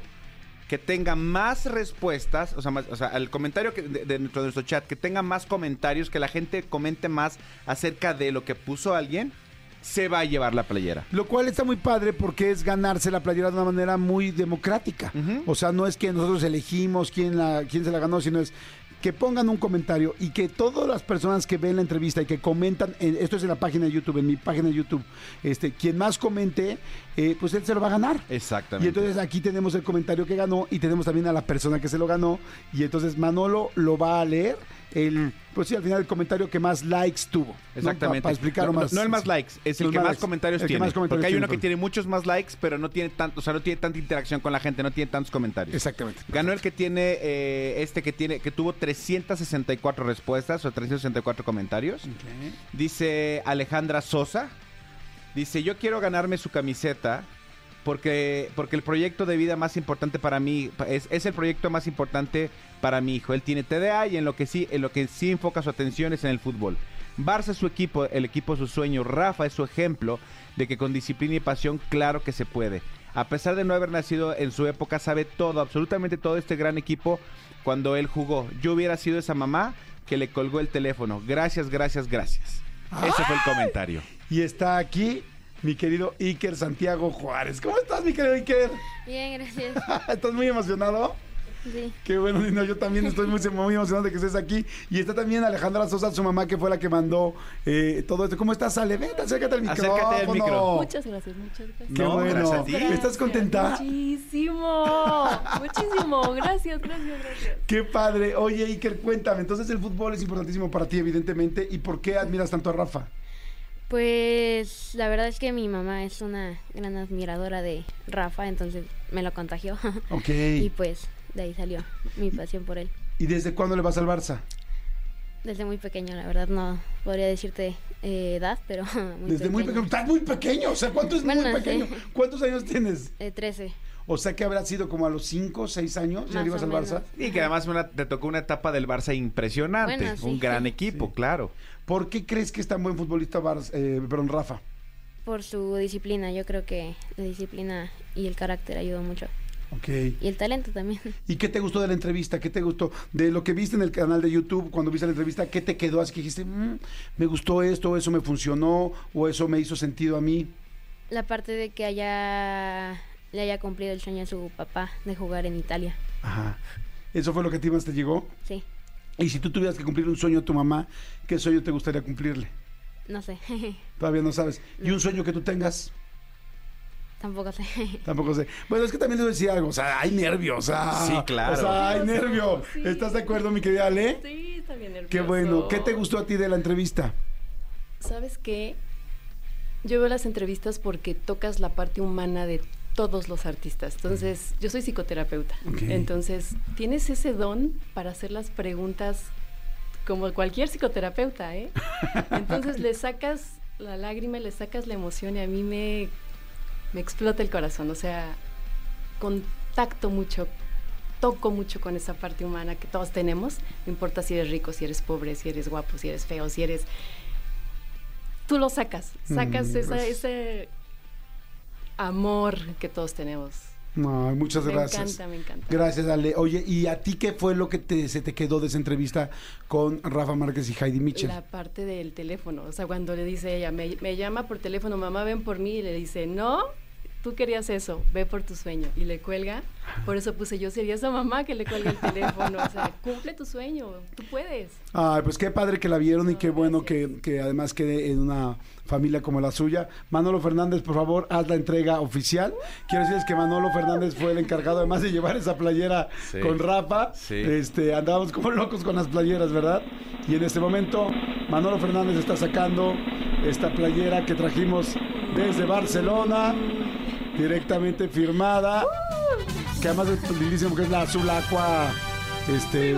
que tenga más respuestas, o sea, más- o sea, al comentario que, de, de nuestro chat, que tenga más comentarios, que la gente comente más acerca de lo que puso alguien, se va a llevar la playera. Lo cual está muy padre porque es ganarse la playera de una manera muy democrática. O sea, no es que nosotros elegimos quién, la, quién se la ganó, sino es que pongan un comentario y que todas las personas que ven la entrevista y que comentan, en- esto es en la página de YouTube, en mi página de YouTube, este, quien más comente, eh, pues él se lo va a ganar. Exactamente. Y entonces aquí tenemos el comentario que ganó y tenemos también a la persona que se lo ganó. Y entonces Manolo lo va a leer. El, pues sí, al final el comentario que más likes tuvo. ¿no? Exactamente. Para explicarlo no, no- más. no el más likes, es el que más likes. comentarios El que tiene. más comentarios porque hay tiene, uno que tiene muchos más likes, pero no tiene tanto, o sea, no tiene tanta interacción con la gente, no tiene tantos comentarios. Exactamente. Ganó el que tiene, eh, este que tiene, que tuvo 364 respuestas o 364 comentarios. Dice Alejandra Sosa. Dice, yo quiero ganarme su camiseta porque, porque el proyecto de vida más importante para mí es, es el proyecto más importante para mi hijo. Él tiene TDA y en lo que sí, en lo que sí enfoca su atención es en el fútbol. Barça es su equipo, el equipo es su sueño. Rafa es su ejemplo de que con disciplina y pasión, claro que se puede. A pesar de no haber nacido en su época, sabe todo, absolutamente todo este gran equipo cuando él jugó. Yo hubiera sido esa mamá que le colgó el teléfono. Gracias, gracias, gracias. Ese fue el comentario. Y está aquí mi querido Iker Santiago Juárez. ¿Cómo estás, mi querido Iker? Bien, gracias. ¿Estás muy emocionado? Sí. Qué bueno, Nino, yo también estoy muy, muy emocionado de que estés aquí. Y está también Alejandra Sosa, su mamá, que fue la que mandó eh, todo esto. ¿Cómo estás, Ale? Vente, acércate al micrófono. Acércate al micro. Muchas gracias, muchas gracias. Qué No, bueno. gracias a ti. ¿Estás contenta? Muchísimo, muchísimo. Gracias, gracias, gracias. Qué padre. Oye, Iker, cuéntame. Entonces, el fútbol es importantísimo para ti, evidentemente. ¿Y por qué admiras tanto a Rafa? Pues la verdad es que mi mamá es una gran admiradora de Rafa, entonces me lo contagió. Ok. y pues de ahí salió mi pasión por él. ¿Y desde cuándo le vas al Barça? Desde muy pequeño, la verdad no podría decirte eh, edad, pero muy Desde muy pequeño. Estás muy pequeño. O sea, ¿cuánto es Bueno, muy pequeño? sí. ¿Cuántos años tienes? Eh, 13. O sea, que habrá sido como a los 5, 6 años. ¿Ya ibas al Barça? Y que además una- te tocó una etapa del Barça impresionante. Bueno, sí. Un gran equipo, claro. ¿Por qué crees que es tan buen futbolista Barça, eh, perdón, Rafa? Por su disciplina, yo creo que la disciplina y el carácter ayudó mucho. Ok. Y el talento también. ¿Y qué te gustó de la entrevista? ¿Qué te gustó de lo que viste en el canal de YouTube cuando viste la entrevista? ¿Qué te quedó así que dijiste, "Mm, me gustó esto, eso me funcionó o eso me hizo sentido a mí? La parte de que haya le haya cumplido el sueño a su papá de jugar en Italia. Ajá. ¿Eso fue lo que a ti más te llegó? Sí, Y si tú tuvieras que cumplir un sueño a tu mamá, ¿qué sueño te gustaría cumplirle? no sé. Todavía no sabes. ¿Y un sueño que tú tengas? Tampoco sé. Tampoco sé. Bueno, es que también les voy a decir algo. O sea, hay nervios. Sea, Sí, claro. O sea, hay nervio. Sí. ¿Estás de acuerdo, mi querida Ale? Sí, está bien nervioso. Qué bueno. ¿Qué te gustó a ti de la entrevista? ¿Sabes qué? Yo veo las entrevistas porque tocas la parte humana de todos los artistas. Entonces, yo soy psicoterapeuta. Entonces, tienes ese don para hacer las preguntas como cualquier psicoterapeuta, ¿eh? Entonces, le sacas la lágrima, le sacas la emoción y a mí me, me explota el corazón. O sea, contacto mucho, toco mucho con esa parte humana que todos tenemos. No importa si eres rico, si eres pobre, si eres guapo, si eres feo, si eres... Tú lo sacas, sacas Mm, esa- pues. ese amor que todos tenemos. No, muchas me gracias. encanta, me encanta. Gracias, Ale. Oye, ¿y a ti qué fue lo que te, se te quedó de esa entrevista con Rafa Márquez y Heidi Mitchell? La parte del teléfono, o sea, cuando le dice ella, me, me llama por teléfono, mamá, ven por mí, y le dice, no, tú querías eso, ve por tu sueño, y le cuelga, por eso puse, yo sería esa mamá que le cuelga el teléfono, o sea, cumple tu sueño, tú puedes. Ay, pues qué padre que la vieron y qué bueno que, que además quede en una familia como la suya. Manolo Fernández, por favor, haz la entrega oficial. Quiero decirles que Manolo Fernández fue el encargado además de llevar esa playera Sí. con Rafa. Sí. Este, andábamos como locos con las playeras, ¿verdad? Y en este momento Manolo Fernández está sacando esta playera que trajimos desde Barcelona, directamente firmada. Que además es lindísimo, que es la azul aqua Este,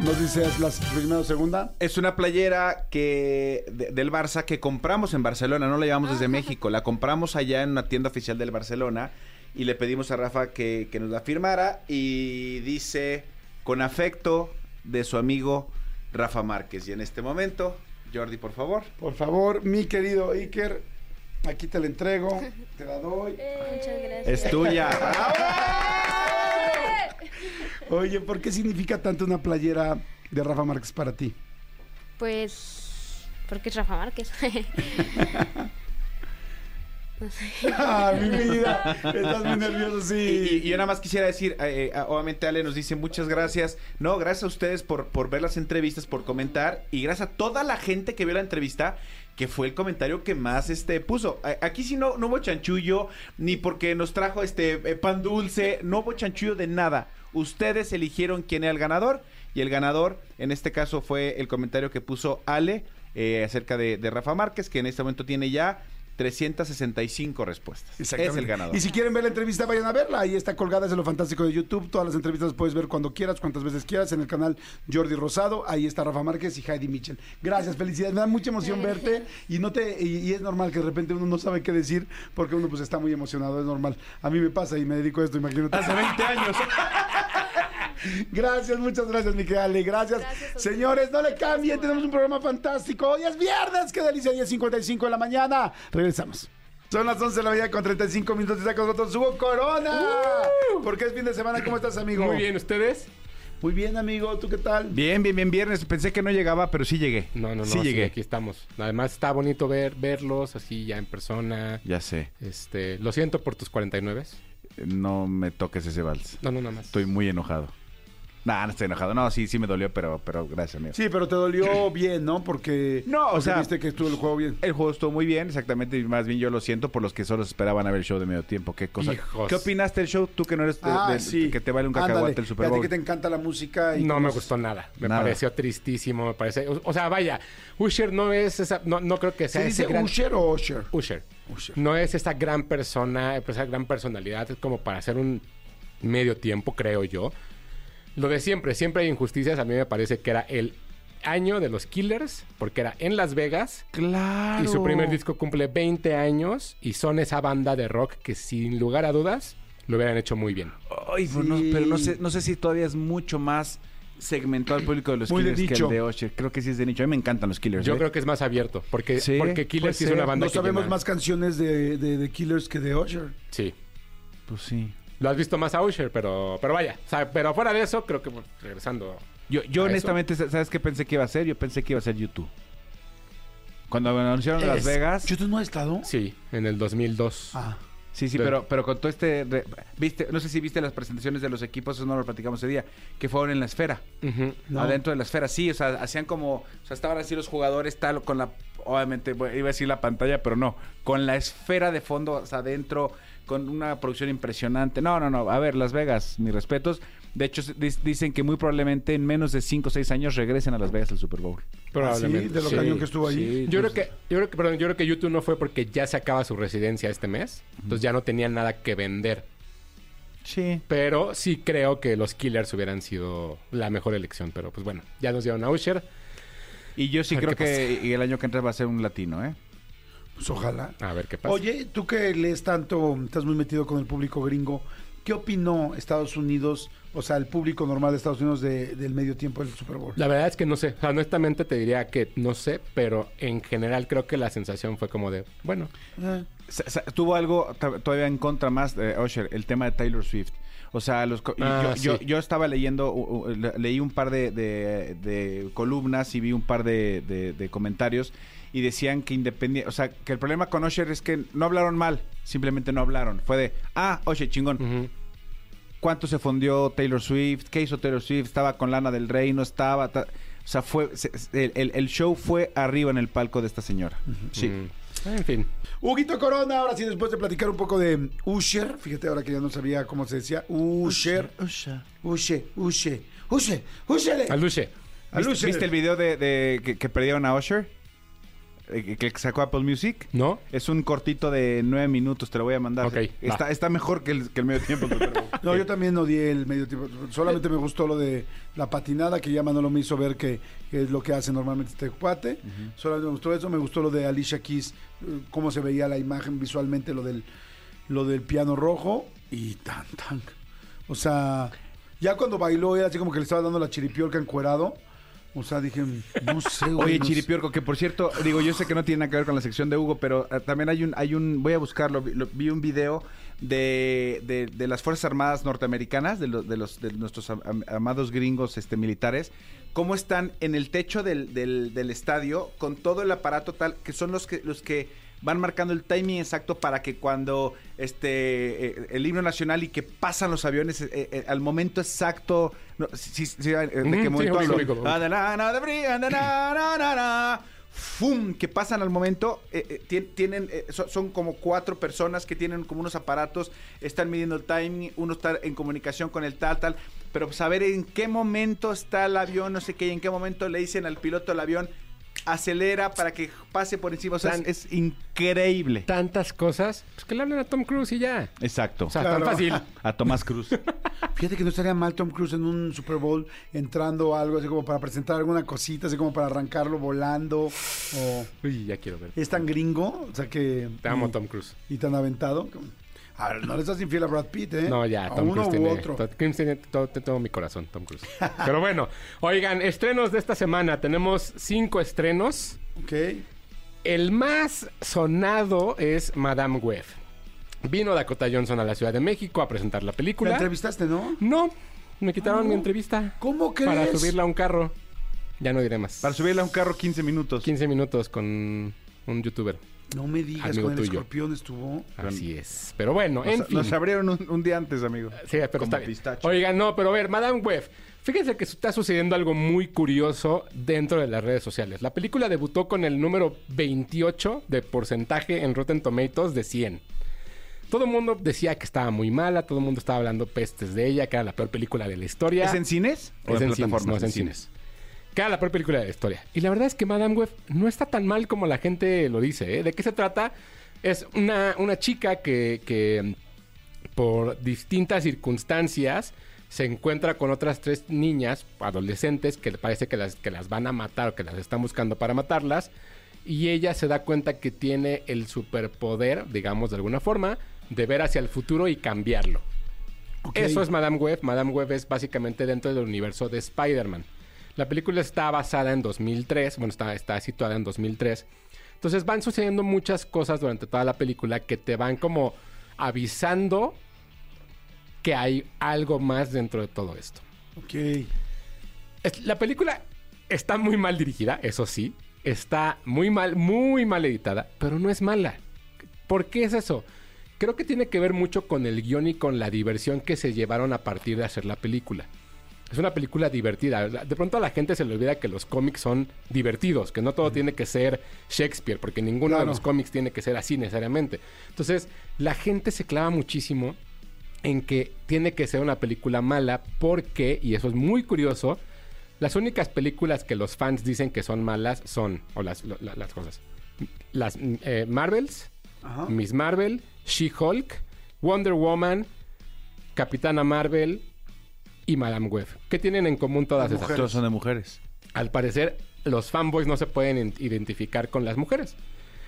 nos dices las primera o segunda. Es una playera que de- del Barça que compramos en Barcelona, no la llevamos desde México, la compramos allá en una tienda oficial del Barcelona y le pedimos a Rafa que, que nos la firmara y dice con afecto de su amigo Rafa Márquez. Y en este momento, Jordi, por favor. Por favor, mi querido Iker, aquí te la entrego, te la doy. Muchas gracias. Es tuya. Oye, ¿por qué significa tanto una playera de Rafa Márquez para ti? Pues, porque es Rafa Márquez. no sé. Ah, mi vida, estás muy nervioso, Y, y- sí. y yo nada más quisiera decir, eh, eh, obviamente Ale nos dice muchas gracias. No, gracias a ustedes por, por ver las entrevistas, por comentar y gracias a toda la gente que vio la entrevista que fue el comentario que más este puso. Aquí sí no, no hubo chanchullo, ni porque nos trajo este eh, pan dulce, no hubo chanchullo de nada. Ustedes eligieron quién era el ganador y el ganador en este caso fue el comentario que puso Ale eh, acerca de, de Rafa Márquez, que en este momento tiene ya 365 respuestas. Es el ganador. Y si quieren ver la entrevista, vayan a verla. Ahí está colgada, es de lo fantástico de YouTube. Todas las entrevistas las puedes ver cuando quieras, cuantas veces quieras, en el canal Jordi Rosado. Ahí está Rafa Márquez y Heidi Mitchell. Gracias, felicidades. Me da mucha emoción verte. Y no te y, y es normal que de repente uno no sabe qué decir porque uno pues está muy emocionado, es normal. A mí me pasa y me dedico a esto, imagínate. Hace 20 años. Gracias, muchas gracias, mi querida Ale. Gracias. Señores, no le cambien, tenemos un programa fantástico. Hoy es viernes, qué delicia, 10.55 de la mañana. Regresamos. Son las 11 de la mañana con 35 minutos y está con nosotros Hugo Corona. Porque es fin de semana, ¿cómo estás, amigo? Muy bien, ¿ustedes? Muy bien, amigo, ¿tú qué tal? Bien, bien, bien, viernes. Pensé que no llegaba, pero sí llegué. No, no, no. Sí sí, llegué. aquí estamos. Además está bonito ver verlos así ya en persona. Ya sé. Este, lo siento por tus 49. No me toques ese vals. No, no, nada más. Estoy muy enojado. Nah, no estoy enojado. No, sí, sí me dolió, pero, pero gracias, amigo. Sí, pero te dolió bien, ¿no? Porque No, o sea- viste que estuvo el juego bien. El juego estuvo muy bien, exactamente. Y más bien yo lo siento por los que solo esperaban a ver el show de medio tiempo. ¿Qué cosa? Hijos. ¿Qué opinaste del show? Tú que no eres de- Ah, de- sí. que te vale un Ándale, cacahuate el Super y a ti Bowl. que te encanta la música. Y No me gustó nada. Me Nada. pareció tristísimo. Me parece. O, o sea, vaya, Usher no es esa. No, no creo que sea ¿Se ese dice gran. Usher o Usher? Usher. Usher. No es esa gran persona, esa gran personalidad como para hacer un medio tiempo, creo yo. Lo de siempre, siempre hay injusticias. A mí me parece que era el año de los Killers, porque era en Las Vegas. Claro. Y su primer disco cumple 20 años y son esa banda de rock que sin lugar a dudas lo hubieran hecho muy bien. Ay, pues no- pero no sé, no sé si todavía es mucho más segmentado al público de los Muy de Killers que el de Usher. Creo que sí es de nicho. A mí me encantan los Killers. Yo ¿eh? creo que es más abierto, porque, Sí, porque Killers sí es una banda No que sabemos llena- más canciones de, de, de Killers que de Usher. Sí. Pues sí. Lo has visto más a Usher, pero, pero vaya. o sea, pero fuera de eso, creo que regresando. Yo, yo ¿A eso? honestamente, ¿sabes qué pensé que iba a ser? Yo pensé que iba a ser YouTube. Cuando me anunciaron Las Vegas. ¿YouTube no ha estado? Sí, en el 2002. Ah. Sí, sí, De- pero, pero con todo este... re- viste, no sé si viste las presentaciones de los equipos, eso no lo platicamos ese día, que fueron en la esfera. No. Adentro de la esfera, sí, o sea, hacían como... O sea, estaban así los jugadores tal, con la... Obviamente, iba a decir la pantalla, pero no. Con la esfera de fondo, o sea, adentro, con una producción impresionante. No, no, no. A ver, Las Vegas, mis respetos. De hecho, dicen que muy probablemente en menos de 5 o 6 años regresen a Las Vegas al Super Bowl. Probablemente. ¿Sí? De lo sí. cañón que estuvo ahí. Sí, Yo creo entonces- que, yo creo que, perdón, yo creo que YouTube no fue porque ya se acaba su residencia este mes. Entonces ya no tenían nada que vender. Sí. Pero sí creo que los Killers hubieran sido la mejor elección. Pero pues bueno, ya nos dieron a Usher. Y yo sí creo que y el año que entra va a ser un latino, ¿eh? Pues ojalá. A ver qué pasa. Oye, tú que lees tanto, estás muy metido con el público gringo, ¿qué opinó Estados Unidos, o sea, el público normal de Estados Unidos de- del medio tiempo del Super Bowl? La verdad es que no sé. O sea, honestamente te diría que no sé, pero en general creo que la sensación fue como de, bueno, Eh, tuvo algo todavía en contra más de Usher, el tema de Taylor Swift. O sea, los Ah, yo, yo, sí. yo estaba leyendo, leí un par de, de- de columnas y vi un par de, de- de comentarios y decían que independiente, o sea, que el problema con Usher es que no hablaron mal, simplemente no hablaron. Fue de, ah, Usher, chingón. ¿Cuánto se fundió Taylor Swift? ¿Qué hizo Taylor Swift? ¿Estaba con Lana del Rey? ¿No estaba? Ta- O sea, fue, se- el, el- el show fue arriba en el palco de esta señora. Sí. Mm. En fin. Huguito Corona, ahora sí, después de platicar un poco de Usher, fíjate ahora que ya no sabía cómo se decía, Usher, Usher. Usher, Usher, Usher, Usher. Al ¿Viste, Usher. viste el video de, de que, que perdieron a Usher? Eh, que sacó Apple Music. ¿No? Es un cortito de nueve minutos, te lo voy a mandar. Ok, Está, está mejor que el, que el medio tiempo. pero- No, yo también odié el medio tiempo. Solamente me gustó lo de la patinada, que ya Manolo me hizo ver que, que es lo que hace normalmente este cuate. Solamente me gustó eso. Me gustó lo de Alicia Keys, eh, cómo se veía la imagen visualmente, lo del, lo del piano rojo. Y tan, tan. O sea, ya cuando bailó era así como que le estaba dando la chiripiorca encuerado. O sea, dije, no sé, güey. Oye, no. Chiripiorco, que por cierto, digo, yo sé que no tiene nada que ver con la sección de Hugo, pero eh, también hay un, hay un, voy a buscarlo, vi, lo- vi un video de, de, de las Fuerzas Armadas norteamericanas, de, los de, los, de nuestros am- am- amados gringos este, militares, cómo están en el techo del, del, del estadio con todo el aparato tal, que son los que, los que van marcando el timing exacto para que cuando este eh, el himno nacional y que pasan los aviones eh, eh, al momento exacto no, sí, sí, de qué momento. ¡Fum! Que pasan al momento. eh, eh, tien- tienen, eh, so- son como cuatro personas que tienen como unos aparatos, están midiendo el timing, uno está en comunicación con el tal, tal, pero saber en qué momento está el avión, no sé qué, y en qué momento le dicen al piloto del avión, acelera para que pase por encima. O sea, Tan- es, es increíble. Tantas cosas. Pues que le hablen a Tom Cruise y ya. Exacto. O sea, Claro. tan fácil. a Tomás Cruz. Fíjate que no estaría mal Tom Cruise en un Super Bowl entrando a algo así como para presentar alguna cosita, así como para arrancarlo volando. O Uy, ya quiero ver. es tan gringo, o sea que. Te amo, y, Tom Cruise. Y tan aventado. A ver, no le estás infiel a Brad Pitt, ¿eh? No, ya, A Tom uno Cruise u tiene, otro. Tom Cruise tiene todo, mi corazón, Tom Cruise. Pero bueno, oigan, estrenos de esta semana. Tenemos cinco estrenos. Ok. El más sonado es Madame Web. Vino Dakota Johnson a la Ciudad de México a presentar la La película. entrevistaste, ¿no? No, me quitaron Ah, mi entrevista ¿Cómo crees? para subirla a un carro. Ya no diré más. Para subirle a un carro 15 minutos. 15 minutos con un youtuber. No me digas, Amigo con el tuyo. escorpión estuvo. Así es. Pero bueno, en Nos, fin. nos abrieron un, un día antes, amigo. Sí, pero está bien. pistacho. Oigan, no, pero a ver, Madame Web. Fíjense que está sucediendo algo muy curioso dentro de las redes sociales. La película debutó con el número 28 de porcentaje en Rotten Tomatoes de 100. Todo el mundo decía que estaba muy mala, todo el mundo estaba hablando pestes de ella, que era la peor película de la historia. ¿Es en cines? ¿O Es en plataformas? no es en cines. La peor película de la historia. Y la verdad es que Madame Web no está tan mal como la gente lo dice. ¿eh? ¿De qué se trata? Es una, una chica que, que por distintas circunstancias se encuentra con otras tres niñas, adolescentes, que le parece que las, que las van a matar o que las están buscando para matarlas. Y ella se da cuenta que tiene el superpoder, digamos de alguna forma, de ver hacia el futuro y cambiarlo. Eso es Madame Web. Madame Web es básicamente dentro del universo de Spider-Man. La película está basada en 2003, bueno, está, está situada en 2003. Entonces van sucediendo muchas cosas durante toda la película que te van como avisando que hay algo más dentro de todo esto. Ok. La película está muy mal dirigida, eso sí. Está muy mal, muy mal editada, pero no es mala. ¿Por qué es eso? Creo que tiene que ver mucho con el guion y con la diversión que se llevaron a partir de hacer la película. Es una película divertida. De pronto a la gente se le olvida que los cómics son divertidos, que no todo tiene que ser Shakespeare, porque ninguno de los cómics tiene que ser así necesariamente. Entonces, la gente se clava muchísimo en que tiene que ser una película mala porque, y eso es muy curioso, las únicas películas que los fans dicen que son malas son, o las, lo- la- las cosas, las mm, eh, Marvels, Ajá. Miss Marvel, She-Hulk, Wonder Woman, Capitana Marvel y Madame Web. ¿Qué tienen en común todas Las esas? Todos son de mujeres. Al parecer, los fanboys no se pueden identificar con las mujeres.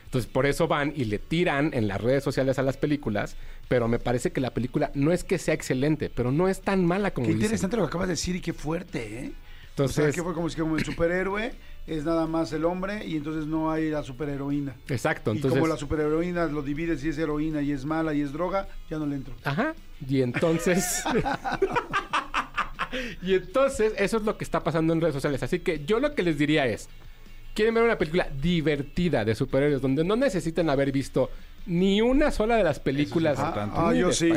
Entonces, por eso van y le tiran en las redes sociales a las películas, pero me parece que la película no es que sea excelente, pero no es tan mala como Qué dicen. interesante lo que acabas de decir y qué fuerte, ¿eh? o sea, Entonces, que fue como si como el superhéroe es nada más el hombre y entonces no hay la superheroína. exacto, y entonces... como la superheroína lo divides si es heroína y es mala y es droga, ya no le entro. Ajá. Y entonces. y entonces, eso es lo que está pasando en redes sociales. Así que yo lo que les diría es: ¿quieren ver una película divertida de superhéroes donde no necesiten haber visto ni una sola de las películas? Ah, yo sí.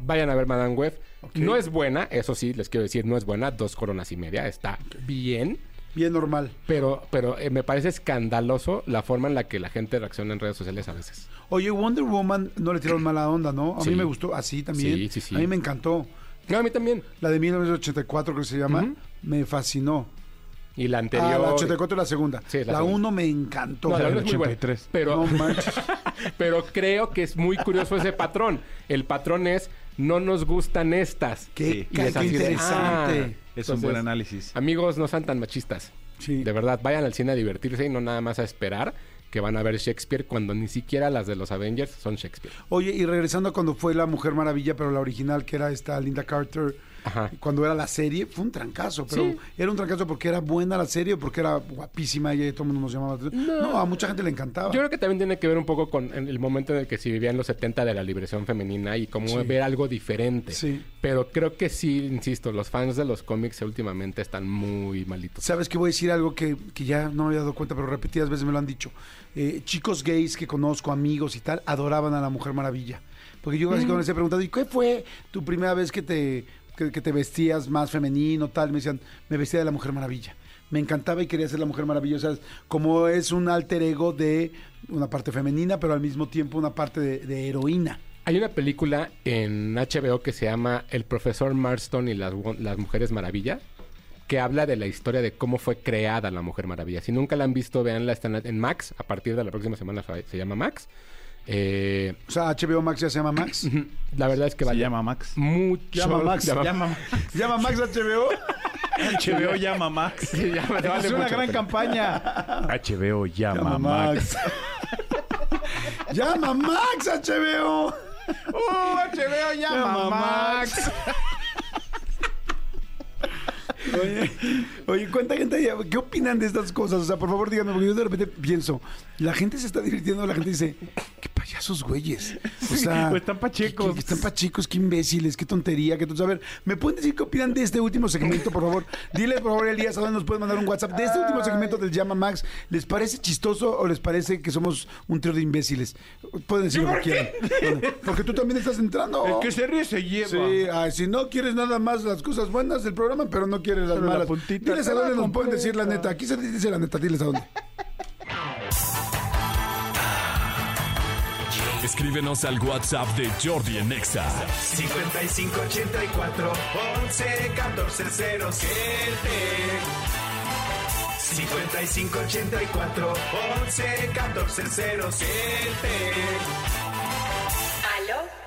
Vayan a ver Madame Web. No es buena, eso sí, les quiero decir, no es buena. Dos coronas y media. Está bien. Bien normal. Pero, pero eh, me parece escandaloso la forma en la que la gente reacciona en redes sociales a veces. Oye, Wonder Woman no le tiraron mala onda, ¿no? A Sí. mí me gustó así también. Sí, sí, sí. A mí me encantó. No, a mí también. La de 1984 creo que se llama, me fascinó. Y la Ah, anterior... la 84 es la segunda. Sí, la la segunda. 1 me encantó. No, la O sea, verdad es muy buena. 83. Pero, No manches. pero creo que es muy curioso ese patrón. El patrón es, no nos gustan estas. Qué, Y es interesante. ah. Es un buen análisis. Amigos, no sean tan machistas. Sí. De verdad, vayan al cine a divertirse y no nada más a esperar que van a ver Shakespeare cuando ni siquiera las de los Avengers son Shakespeare. Oye, y regresando a cuando fue la Mujer Maravilla, pero la original, que era esta Linda Carter, Ajá. cuando era la serie, fue un trancazo. Pero Sí. era un trancazo porque era buena la serie o porque era guapísima y todo el mundo nos llamaba. No, a mucha gente le encantaba. Yo creo que también tiene que ver un poco con el momento en el que se vivía en los 70 de la liberación femenina y como ver algo diferente. Sí. Pero creo que sí, insisto, los fans de los cómics últimamente están muy malitos. Sabes que voy a decir algo que, que ya no me había dado cuenta, pero repetidas veces me lo han dicho. Eh, chicos gays que conozco, amigos y tal, adoraban a la Mujer Maravilla. Porque yo así cuando les he preguntado, ¿y qué fue tu primera vez que te, que, te vestías más femenino, tal? Me decían, me vestía de la Mujer Maravilla. Me encantaba y quería ser la Mujer Maravilla. O sea, como es un alter ego de una parte femenina, pero al mismo tiempo una parte de, heroína. Hay una película en HBO que se llama El profesor Marston y las, las mujeres maravilla, que habla de la historia de cómo fue creada la Mujer Maravilla. Si nunca la han visto, véanla, está en- Max. A partir de la próxima semana se se llama Max. Eh, O sea, HBO Max ya se llama Max. la verdad es que Se vale llama Max. mucho. Llama Max. Llama- Llama, ¿Llama Max HBO? HBO llama Max. Sí, llama- te vale es una mucho gran campaña. HBO llama, Llama Max. Max. ¡Llama Max HBO! ¡Uh, HBO llama, Llama Max! Oye, oye, ¿cuánta gente hay? ¿Qué opinan de estas cosas? O sea, por favor, díganme, porque yo de repente pienso, la gente se está divirtiendo, la gente dice, qué payasos güeyes. O sea, Pues están pachecos. qué- qué- están pachecos, qué imbéciles, qué tontería, qué tonto. A ver, ¿me pueden decir qué opinan de este último segmento, por favor? Dile, por favor, Elías, a dónde nos pueden mandar un WhatsApp de este último segmento del Llama Max. ¿Les parece chistoso o les parece que somos un trío de imbéciles? Pueden decir lo que quieran. Porque tú también estás entrando. El que se ríe se lleva. Sí, ay, si no quieres nada más las cosas buenas del programa, pero no quieres las Solo la malas. puntita, diles a dónde nos pueden decir la neta. Aquí se dice la neta, diles a dónde. Escríbenos al WhatsApp de Jordi en Exa. 5584 11 14 07 5584 11 14 07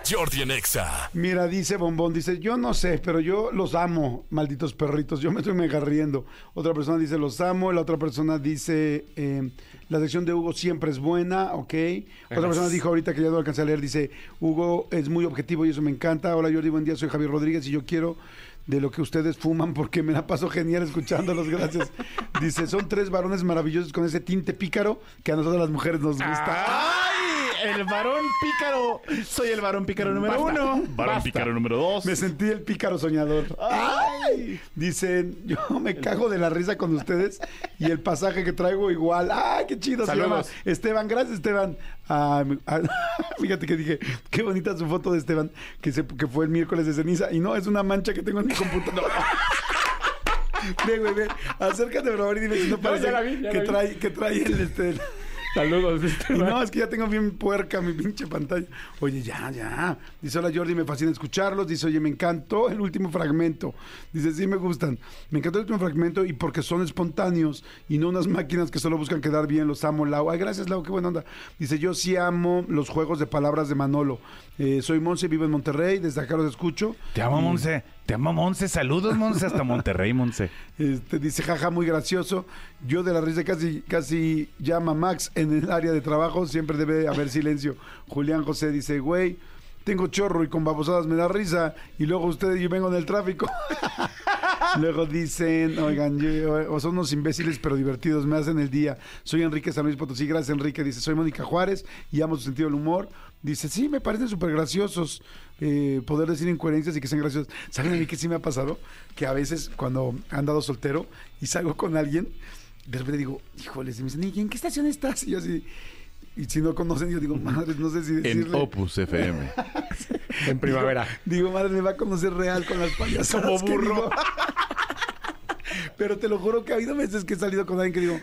Jordi en Exa. Mira, dice Bombón, dice, yo no sé, pero yo los amo, malditos perritos. Yo me estoy mega riendo. Otra persona dice, los amo. La otra persona dice, eh, la sección de Hugo siempre es buena, ok. Otra persona dijo ahorita que ya no alcancé a leer, dice, Hugo es muy objetivo y eso me encanta. Hola Jordi, buen día, soy Javier Rodríguez y yo quiero de lo que ustedes fuman porque me la paso genial escuchándolos, gracias. Dice, son tres varones maravillosos con ese tinte pícaro que a nosotras las mujeres nos gusta. ¡Ay! El varón pícaro. Soy el varón pícaro número uno. Varón pícaro número 2. Me sentí el pícaro soñador. ¡Ay! Dicen, yo me cago de la risa con ustedes y el pasaje que traigo igual. ¡Ay, qué chido! Se llama Saludos. Esteban. Gracias, Esteban. Ah, ah, fíjate que dije, qué bonita su foto de Esteban, que, se, que fue el miércoles de ceniza. Y no, es una mancha que tengo en mi computadora. Ve, güey, ve. Acércate, por favor, y dime si no parece vi, que, trae, que trae el... Este, Saludos. y Esteban. no, es que ya tengo bien puerca mi pinche pantalla. Oye, ya, ya. Dice, hola Jordi, me fascina escucharlos. Dice, oye, me encantó el último fragmento. Dice, sí, me gustan. Me encantó el último fragmento y porque son espontáneos y no unas máquinas que solo buscan quedar bien. Los amo, Lau. Ay, gracias, Lau, qué buena onda. Dice, yo sí amo los juegos de palabras de Manolo. Eh, soy Monse, vivo en Monterrey. Desde acá los escucho. Te amo, Monse. Te amo, Monse. Saludos, Monse, hasta Monterrey, Monse. Este, dice, jaja, muy gracioso. Yo de la risa casi, casi llama Max en el área de trabajo. Siempre debe haber silencio. Julián José dice, güey, tengo chorro y con babosadas me da risa. Y luego ustedes, yo vengo en el tráfico. luego dicen, oigan, yo- son unos imbéciles pero divertidos, me hacen el día. Soy Enrique San Luis Potosí, gracias Enrique. Dice, soy Mónica Juárez y amo su sentido del humor. Dice, sí, me parecen súper graciosos eh, poder decir incoherencias y que sean graciosos. ¿Saben a mí qué sí me ha pasado? Que a veces cuando he andado soltero y salgo con alguien, de repente digo, híjoles, y me dicen, ¿y en qué estación estás? Y yo así, y si no conocen, yo digo, madre, no sé si decirle. Opus FM. En primavera. Digo, madre, me va a conocer real con las payasadas. Como que burro. digo. Pero te lo juro que ha habido veces que he salido con alguien que digo,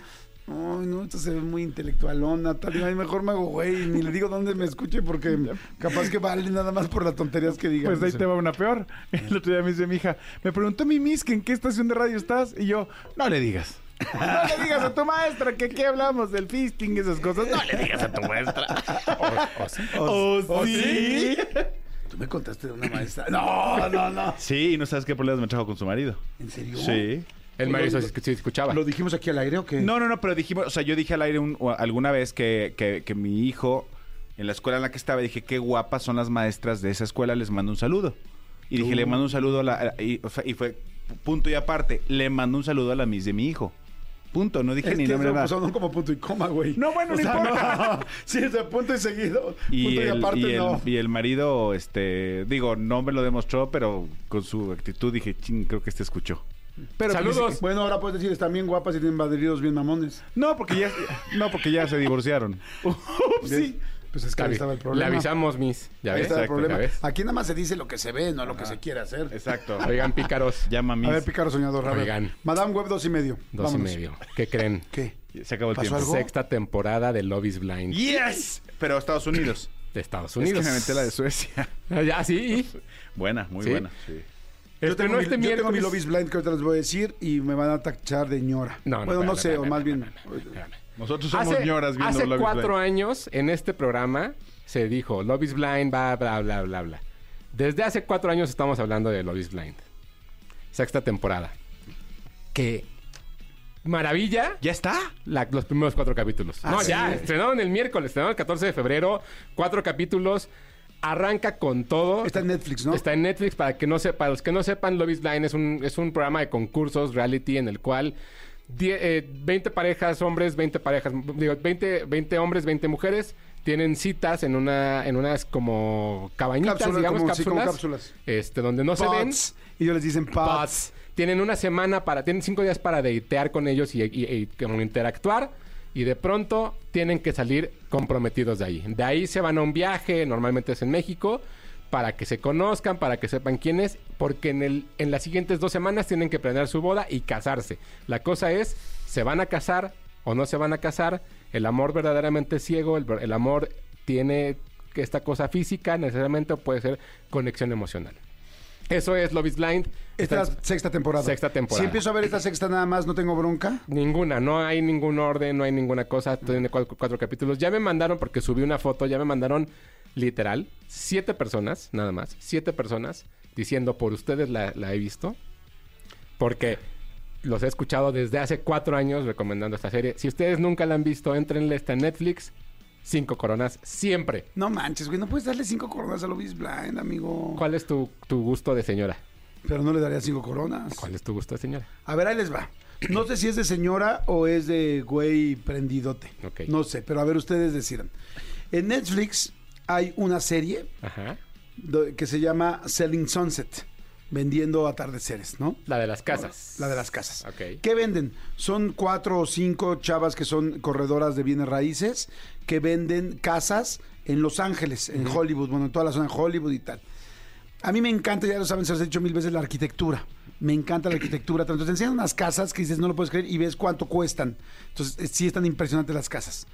ay, no, esto se ve muy intelectualona, tal. Ay, mejor me hago güey, y ni le digo dónde me escuche porque capaz que vale nada más por las tonterías que digan. Pues ahí te va una peor. El otro día me dice mi hija, me preguntó mi miss que en qué estación de radio estás. Y yo, no le digas. No le digas a tu maestra que aquí hablamos del fisting y esas cosas. No le digas a tu maestra. O- o sí. ¿Oh, sí? Tú me contaste de una maestra. No, no, no. Sí, y no sabes qué problemas me trajo con su marido. ¿En serio? Sí. El marido sí, sí escuchaba. ¿Lo dijimos aquí al aire o qué? No, no, no, pero dijimos, o sea, yo dije al aire un- o alguna vez que, que- que mi hijo, en la escuela en la que estaba, dije, qué guapas son las maestras de esa escuela, les mando un saludo. Y dije, le mando un saludo a la... y, o sea, y fue punto y aparte, le mando un saludo a la Miss de mi hijo. Punto, no dije Es ni que nombre eso nada. son como punto y coma, güey. No, bueno, no importa. no. Sí, es de punto y seguido. Y punto y el, aparte, y, el, no. y el marido, este, digo, no me lo demostró, pero con su actitud dije, ching, creo que este escuchó. Pero Saludos. Bueno, ahora puedes decir, están bien guapas y tienen baderidos bien mamones. No, porque ya, no, porque ya se divorciaron. sí. Pues es que ahí Le, estaba el le problema. avisamos, Miss. ¿Ya Ahí ves? estaba el Exacto, problema. ¿ya ves? Aquí nada más se dice lo que se ve, no lo que se quiere hacer. Exacto. Oigan, pícaros. Llama a mí. A ver, Pícaro Soñador, a ver. Oigan. Madame Web dos y medio. Dos Vámonos. y medio. ¿Qué creen? ¿Qué? Se acabó el ¿Pasó tiempo. algo? Sexta temporada de Love is Blind Yes. Pero Estados Unidos. de Estados Es Unidos. que me metí la de Suecia. Ah, Ya, sí. Buena, muy ¿Sí? buena. Sí. Yo Estrenó tengo, mi, este yo tengo mi is Blind que ahorita les voy a decir y me van a tachar de ñora. No, no, bueno, no espérame, sé, o espérame, más bien... espérame, espérame. Nosotros somos Hace, ñoras viendo hace Love cuatro Blind. años, en este programa, se dijo Love is Blind, bla, bla, bla, bla, bla. Desde hace cuatro años estamos hablando de Love is Blind. Sexta temporada. Que maravilla ¿Ya está? la- los primeros cuatro capítulos. Ah, no, ¿sí? ya, estrenaron el miércoles, estrenaron el 14 de febrero, cuatro capítulos. Arranca con todo. Está en Netflix, ¿no? Está en Netflix para que no sepa, para los que no sepan, Love is Blind es un, es un programa de concursos reality en el cual die- eh, 20 parejas hombres, 20 parejas, digo, 20, 20 hombres, 20 mujeres tienen citas en una en unas como cabañitas, Cápsulas, digamos como- sí, como cápsulas, cápsulas. este donde no se ven. Y ellos les dicen pots. Pots. Tienen una semana para, tienen cinco días para deitear con ellos y, y- y como interactuar. Y de pronto tienen que salir comprometidos de ahí. De ahí se van a un viaje, normalmente es en México, para que se conozcan, para que sepan quién es, porque en, el, en las siguientes dos semanas tienen que planear su boda y casarse. La cosa es, ¿se van a casar o no se van a casar? El amor verdaderamente es ciego, el, el amor tiene esta cosa física necesariamente puede ser conexión emocional. Eso es Love is Blind. Esta es Está- la sexta temporada. Sexta temporada. Si empiezo a ver esta sexta nada más, no tengo bronca. Ninguna, no hay ningún orden, no hay ninguna cosa. Tiene cuatro, cuatro capítulos. Ya me mandaron, porque subí una foto, ya me mandaron literal siete personas, nada más, siete personas diciendo por ustedes la, la he visto. Porque los he escuchado desde hace cuatro años recomendando esta serie. Si ustedes nunca la han visto, entrenle, está en Netflix. Cinco coronas, siempre. No manches, güey, no puedes darle cinco coronas a Love is Blind, amigo. ¿Cuál es tu, tu gusto de señora? Pero no le daría cinco coronas. ¿Cuál es tu gusto de señora? A ver, ahí les va. No sé si es de señora o es de güey prendidote. No sé, pero a ver, ustedes decidan. En Netflix hay una serie Ajá. que se llama Selling Sunset, vendiendo atardeceres, ¿no? La de las casas. La de las casas. Ok. ¿Qué venden? Son cuatro o cinco chavas que son corredoras de bienes raíces que venden casas en Los Ángeles, en Hollywood, bueno, en toda la zona de Hollywood y tal. A mí me encanta, ya lo saben, se los he dicho mil veces, la arquitectura. Me encanta la arquitectura. Entonces te enseñan unas casas que dices, no lo puedes creer, y ves cuánto cuestan. Entonces, eh, sí están impresionantes las casas.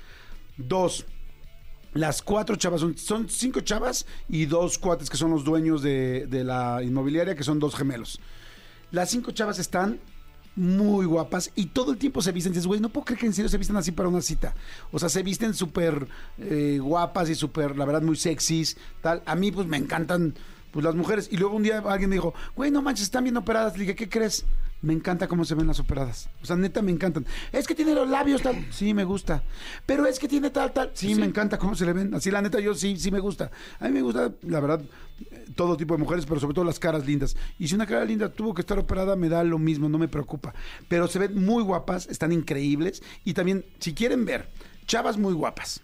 Dos, las cuatro chavas, son, son cinco chavas y dos cuates que son los dueños de, de la inmobiliaria, que son dos gemelos. Las cinco chavas están muy guapas y todo el tiempo se visten. Dices, güey, no puedo creer que en serio se visten así para una cita. O sea, se visten súper eh, guapas y súper, la verdad, muy sexys, tal. A mí, pues, me encantan pues las mujeres. Y luego un día alguien me dijo, güey, no manches, están bien operadas. Le dije, ¿qué crees? Me encanta cómo se ven las operadas. O sea, neta, me encantan. Es que tiene los labios tal. Sí, me gusta. Pero es que tiene tal, tal. Sí, me encanta cómo se le ven. Así, la neta, yo sí, sí me gusta. A mí me gusta, la verdad, eh, todo tipo de mujeres, pero sobre todo las caras lindas. Y si una cara linda tuvo que estar operada, me da lo mismo, no me preocupa. Pero se ven muy guapas, están increíbles. Y también, si quieren ver, chavas muy guapas.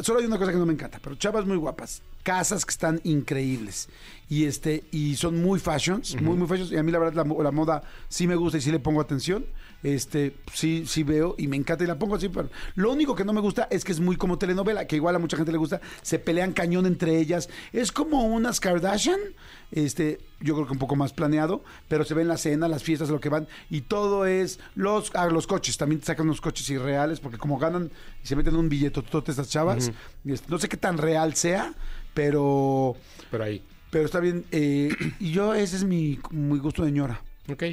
Solo hay una cosa que no me encanta, pero chavas muy guapas. Casas que están increíbles. Y este, y son muy fashions, muy, muy fashions. Y a mí la verdad la, la moda sí me gusta y sí le pongo atención. Este, sí, sí veo y me encanta y la pongo así. Pero lo único que no me gusta es que es muy como telenovela, que igual a mucha gente le gusta. Se pelean cañón entre ellas. Es como unas Kardashian. Este, yo creo que un poco más planeado, pero se ven la cena, las fiestas, lo que van, y todo es los, ah, los coches, también te sacan unos coches irreales, porque como ganan y se meten un billete todas estas chavas, no sé qué tan real sea, pero, Pero ahí. pero está bien, eh, y yo, ese es mi, mi gusto de ñora. Ok.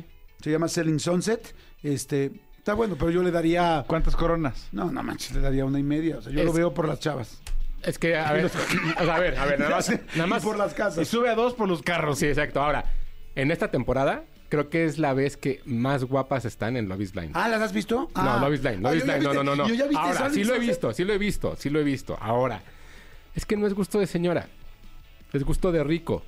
Se llama Selling Sunset, este, Está bueno, pero yo le daría... ¿Cuántas coronas? No, no manches, le daría una y media. O sea, yo Es- lo veo por las chavas. Es que, a ver, o sea, a ver, a ver, nada más. Nada más Y por las casas. Y sube a dos por los carros. Sí, exacto. Ahora, en esta temporada, creo que es la vez que más guapas están en Love is Blind. Ah, ¿las has visto? No, Ah. Love is Blind, Ah, Love is yo ya Blind, no, no, no, no. Yo ya viste Ahora, sí lo he visto, sí lo he visto, sí lo he visto. Ahora, es que no es gusto de señora, es gusto de rico.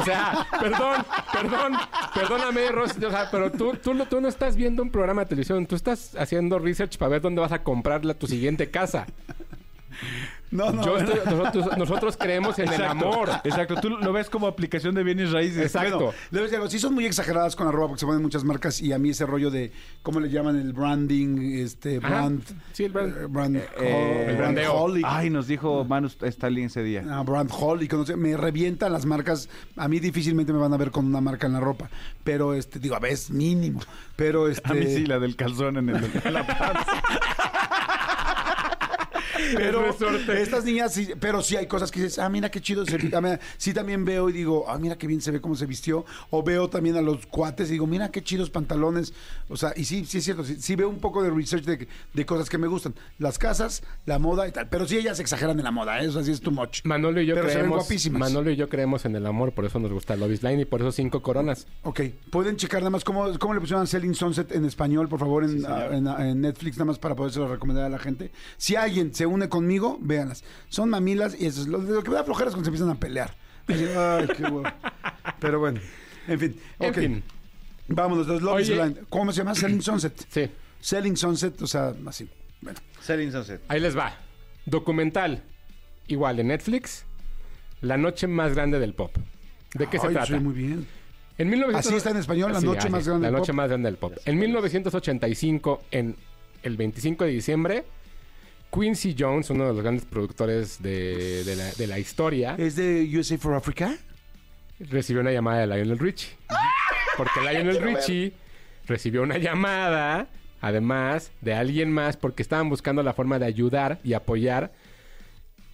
O sea, perdón, perdón, perdóname, Rosy, o sea, pero tú, tú, no- estás viendo un programa de televisión, tú estás haciendo research para ver dónde vas a comprar tu siguiente casa. No, no. Yo estoy- nosotros, nosotros creemos en el Exacto, amor. Exacto, tú lo ves como aplicación de bienes raíces. Exacto. Bueno, le voy a decir algo, sí son muy exageradas con arroba porque se ponen muchas marcas y a mí ese rollo de, ¿cómo le llaman? El branding, este, Ajá. brand... Sí, el brand. eh, brand, Eh, brand brandeo. hall y- Ay, nos dijo Manu Stalin ese día. Ah, brand hall y me revientan las marcas. A mí difícilmente me van a ver con una marca en la ropa, pero este, digo, a veces mínimo. Pero este, A mí sí, la del calzón en, el, en la panza. pero estas niñas sí, pero sí hay cosas que dices, ah, mira qué chido se ah, Sí también veo y digo, ah, mira qué bien se ve cómo se vistió. O veo también a los cuates y digo, mira qué chidos pantalones. O sea, y sí, sí es cierto, sí, sí veo un poco de research de, de cosas que me gustan. Las casas, la moda y tal. Pero sí ellas exageran en la moda, ¿eh? eso sí es too much. Manolo y yo Pero se ven creemos. guapísimas. Manolo y yo creemos en el amor, por eso nos gusta Love is Blind y por eso cinco coronas. Ok, pueden checar nada más cómo, cómo le pusieron Selling Sunset en español, por favor, en, en- en Netflix, nada más para podérselo recomendar a la gente. Si alguien se une conmigo, véanlas. Son mamilas y eso es lo, lo que me da flojera es cuando se empiezan a pelear. Así, Ay, qué huevo. Pero bueno, en fin. En fin. Vámonos, los Love is Oye. Blind. ¿Cómo se llama? Selling Sunset. Sí, Selling Sunset, o sea, así. Bueno, Selling Sunset. ahí les va. Documental, igual de Netflix, La noche más grande del pop. ¿De qué se trata? soy muy bien. En 1900... Así está en español, La noche así, más grande La del noche pop. más grande del pop. En 1985, en el 25 de diciembre, Quincy Jones, uno de los grandes productores de, de la, de la historia, ¿Es de USA for Africa? recibió una llamada de Lionel Richie. Porque Lionel Richie recibió una llamada, además, de alguien más, porque estaban buscando la forma de ayudar y apoyar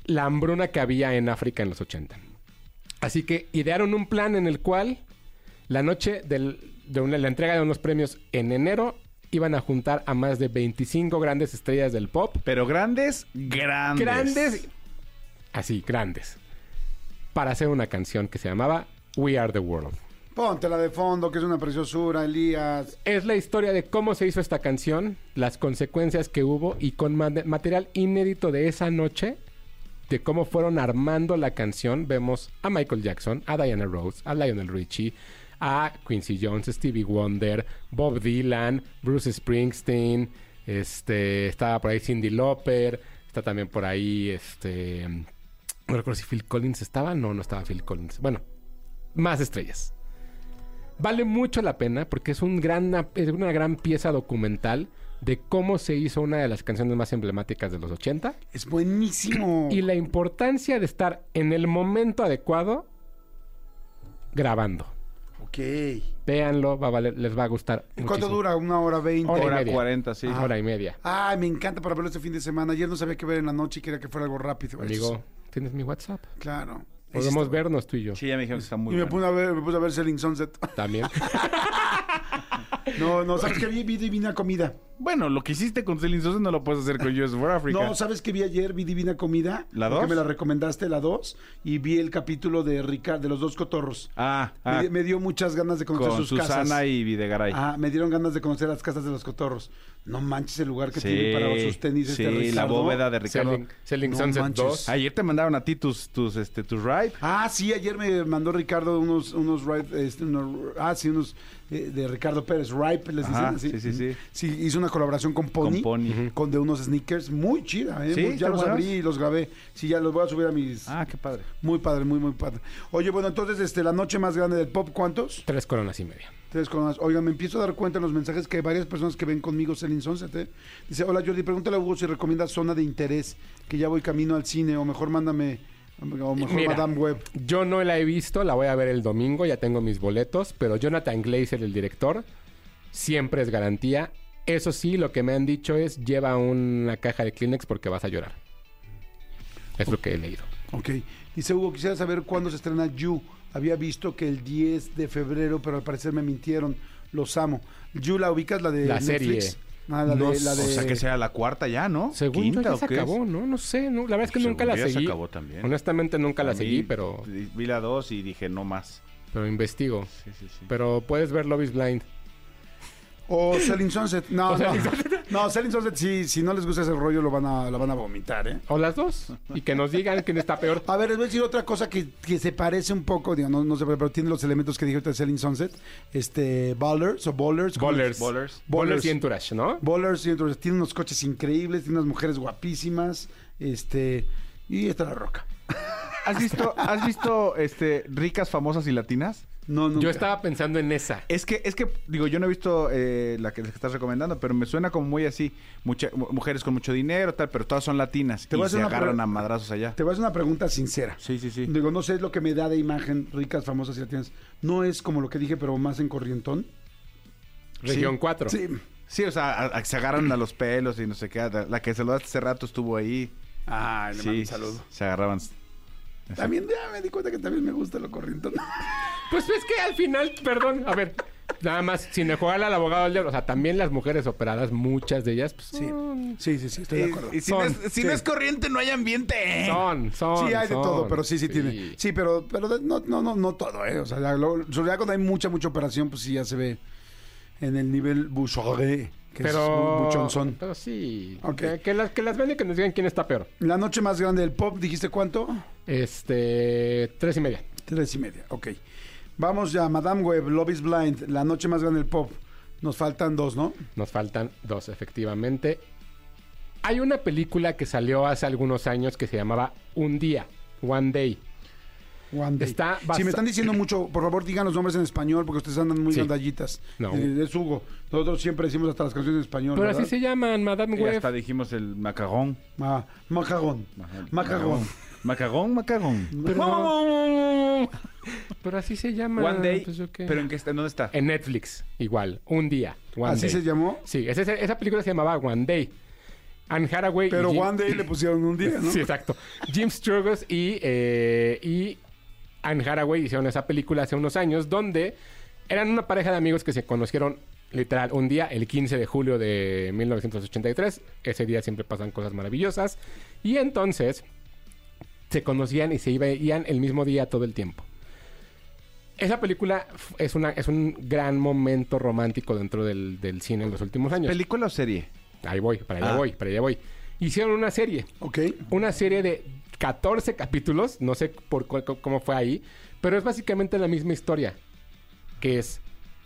la hambruna que había en África en los 80. Así que idearon un plan en el cual la noche del- de una- la entrega de unos premios en enero iban a juntar a más de 25 grandes estrellas del pop Pero grandes, grandes. grandes, así, grandes, para hacer una canción que se llamaba We Are the World. Póntela de fondo, que es una preciosura, Elías. Es la historia de cómo se hizo esta canción, las consecuencias que hubo y con ma- material inédito de esa noche, de cómo fueron armando la canción, vemos a Michael Jackson, a Diana Rose, a Lionel Richie, a Quincy Jones, Stevie Wonder, Bob Dylan, Bruce Springsteen, este, estaba por ahí Cindy Lauper, está también por ahí, este, no recuerdo si Phil Collins estaba, no, no estaba Phil Collins. Bueno, más estrellas. Vale mucho la pena porque es, un gran, es una gran pieza documental de cómo se hizo una de las canciones más emblemáticas de los 80 Es buenísimo. y la importancia de estar en el momento adecuado grabando. Ok. Véanlo, va a valer- les va a gustar. ¿Y ¿Cuánto muchísimo. dura? ¿Una hora veinte? Hora y Hora media. 40, sí. Hora y media. Ay, me encanta para verlo este fin de semana. Ayer no sabía qué ver en la noche y quería que fuera algo rápido. Amigo, ¿tienes mi WhatsApp? Claro. Podemos vernos tú y yo. Sí, ya me dijeron que está muy Y me bueno. puse a ver, me puse a ver Selling Sunset. También. No, no, ¿sabes qué vi? Vi Divina Comida. Bueno, lo que hiciste con Selling Sunset no lo puedes hacer con US for Africa. No, ¿sabes qué vi ayer? Vi Divina Comida. ¿La Porque dos? me la recomendaste, la 2. Y vi el capítulo de Ricardo, de los dos cotorros. Ah, Me ah me, dio muchas ganas de conocer con sus Susana casas. y Videgaray. Ah, me dieron ganas de conocer las casas de los cotorros. No manches el lugar que sí, tiene para sus tenis sí, este la Ricardo. bóveda de Ricardo. Selling, Selling No Sunset manches. 2. Ayer te mandaron a ti tus, tus, este, tus ride. Ah, sí, ayer me mandó Ricardo unos, unos, ride- este, unos- ah, sí, unos de Ricardo Pérez, Ripe, les dicen Ajá, así. sí, sí, sí. Sí, hizo una colaboración con Pony, Con Pony. con de unos sneakers, muy chida, ¿eh? Sí, ya ¿están los abrí y los grabé. Sí, ya los voy a subir a mis... Ah, qué padre. Muy padre, muy, muy padre. Oye, bueno, entonces, este, la noche más grande del pop, ¿cuántos? Tres coronas y media. Tres coronas. Oigan, me empiezo a dar cuenta en los mensajes que hay varias personas que ven conmigo Selling Sunset, ¿eh? Dice, hola Jordi, pregúntale a Hugo si recomienda zona de interés, que ya voy camino al cine, o mejor mándame, o mejor Mira. Madame Web. Yo no la he visto, la voy a ver el domingo, ya tengo mis boletos, pero Jonathan Glazer, el director, siempre es garantía. Eso sí, lo que me han dicho es lleva una caja de Kleenex porque vas a llorar. Es lo que he leído. Ok. Dice Hugo, quisiera saber cuándo se estrena You. Había visto que el 10 de febrero, pero al parecer me mintieron. Los amo. ¿You la ubicas, la de La Netflix? serie. Ah, la, No de, la sé. de... O sea, que sea la cuarta ya, ¿no? Según yo ¿Quinta ya o se qué es? acabó, ¿no? No sé. no, la verdad es que nunca la ya se seguí. acabó también. Honestamente nunca la mí, seguí, pero, Vi la dos y dije, no más. pero investigo. Sí, sí, sí. Pero puedes ver Love is Blind. O Selling Sunset. No, O no. Selling No, Selling Sunset, sí, si no les gusta ese rollo, lo van a, lo van a vomitar, ¿eh? O las dos. Y que nos digan quién está peor. A ver, les voy a decir otra cosa que, que se parece un poco, digo, no, no sé, pero tiene los elementos que dije ahorita de Selling Sunset. Este, Ballers o Ballers. ¿cómo Bowlers. es? Bowlers. Bowlers y Entourage, ¿no? Ballers, y entonces tiene unos coches increíbles, tiene unas mujeres guapísimas, este, y está la roca. ¿Has visto, has visto este, ricas, famosas y latinas? No, nunca. Yo estaba pensando en esa. Es que, es que, digo, yo no he visto eh, la que les estás recomendando, pero me suena como muy así. Mucha- mu- mujeres con mucho dinero, tal, pero todas son latinas. Te voy a y hacer se una agarran a madrazos allá. Te voy a hacer una pregunta sincera. Sí, sí, sí. Digo, no sé, es lo que me da de imagen, ricas, famosas y latinas. No es como lo que dije, pero más en corrientón. Región 4. Sí. Sí, o sea, a- a- se agarran a los pelos y no sé qué. La, la que se lo hace rato estuvo ahí. Ay, le mando Sí, un saludo. se agarraban. También ya me di cuenta que también me gusta lo corrientón. Pues es que al final, perdón, a ver, nada más, sin jugar al abogado del diablo, o sea, también las mujeres operadas, muchas de ellas, pues, Sí, son, sí, sí, sí, estoy de acuerdo. Y si, Son, no, es, si sí. no es corriente, no hay ambiente. son, son. Sí, hay de todo, pero sí, sí, tiene. Sí, pero, pero no, no, no, no todo, ¿eh? O sea, ya, lo- sobre todo cuando hay mucha, mucha operación, pues sí ya se ve en el nivel bouchoré, que es Pero, buchonzón. pero sí, Ok. que, que las, que las ven y que nos digan quién está peor. La noche más grande del pop, ¿dijiste cuánto? Este, tres y media. Tres y media, ok. Vamos ya, Madame Web, Love is Blind, la noche más grande del pop. Nos faltan dos, ¿no? Nos faltan dos, efectivamente. Hay una película que salió hace algunos años que se llamaba Un Día, One Day. One Day. Está si me están diciendo mucho, por favor digan los nombres en español porque ustedes andan muy Sí. gandallitas. No. Eh, es Hugo. Nosotros siempre decimos hasta las canciones en español. Pero ¿verdad? así se llaman, Madame Y Web. hasta dijimos el macarrón. Ma- macarrón. Macarrón. Macarrón, macarrón. Pero, pero así se llama. One Day. pues. ¿Pero en qué está? ¿En ¿Dónde está? En Netflix, igual. Un día. One ¿Así Day. se llamó? Sí, esa película se llamaba One Day. Anne Hathaway. y Pero Jim- One Day le pusieron un día, ¿no? Sí, exacto. Jim Sturgis y, eh, y Anne Hathaway hicieron esa película hace unos años donde eran una pareja de amigos que se conocieron literal un día, el 15 de julio de 1983. Ese día siempre pasan cosas maravillosas. Y entonces se conocían y se veían el mismo día todo el tiempo. Esa película es, una, es un gran momento romántico dentro del, del cine en los últimos años. ¿Película o serie? Ahí voy, para allá Ah. voy, para allá voy. Hicieron una serie Ok. una serie de 14 capítulos, no sé por cómo fue ahí, pero es básicamente la misma historia, que es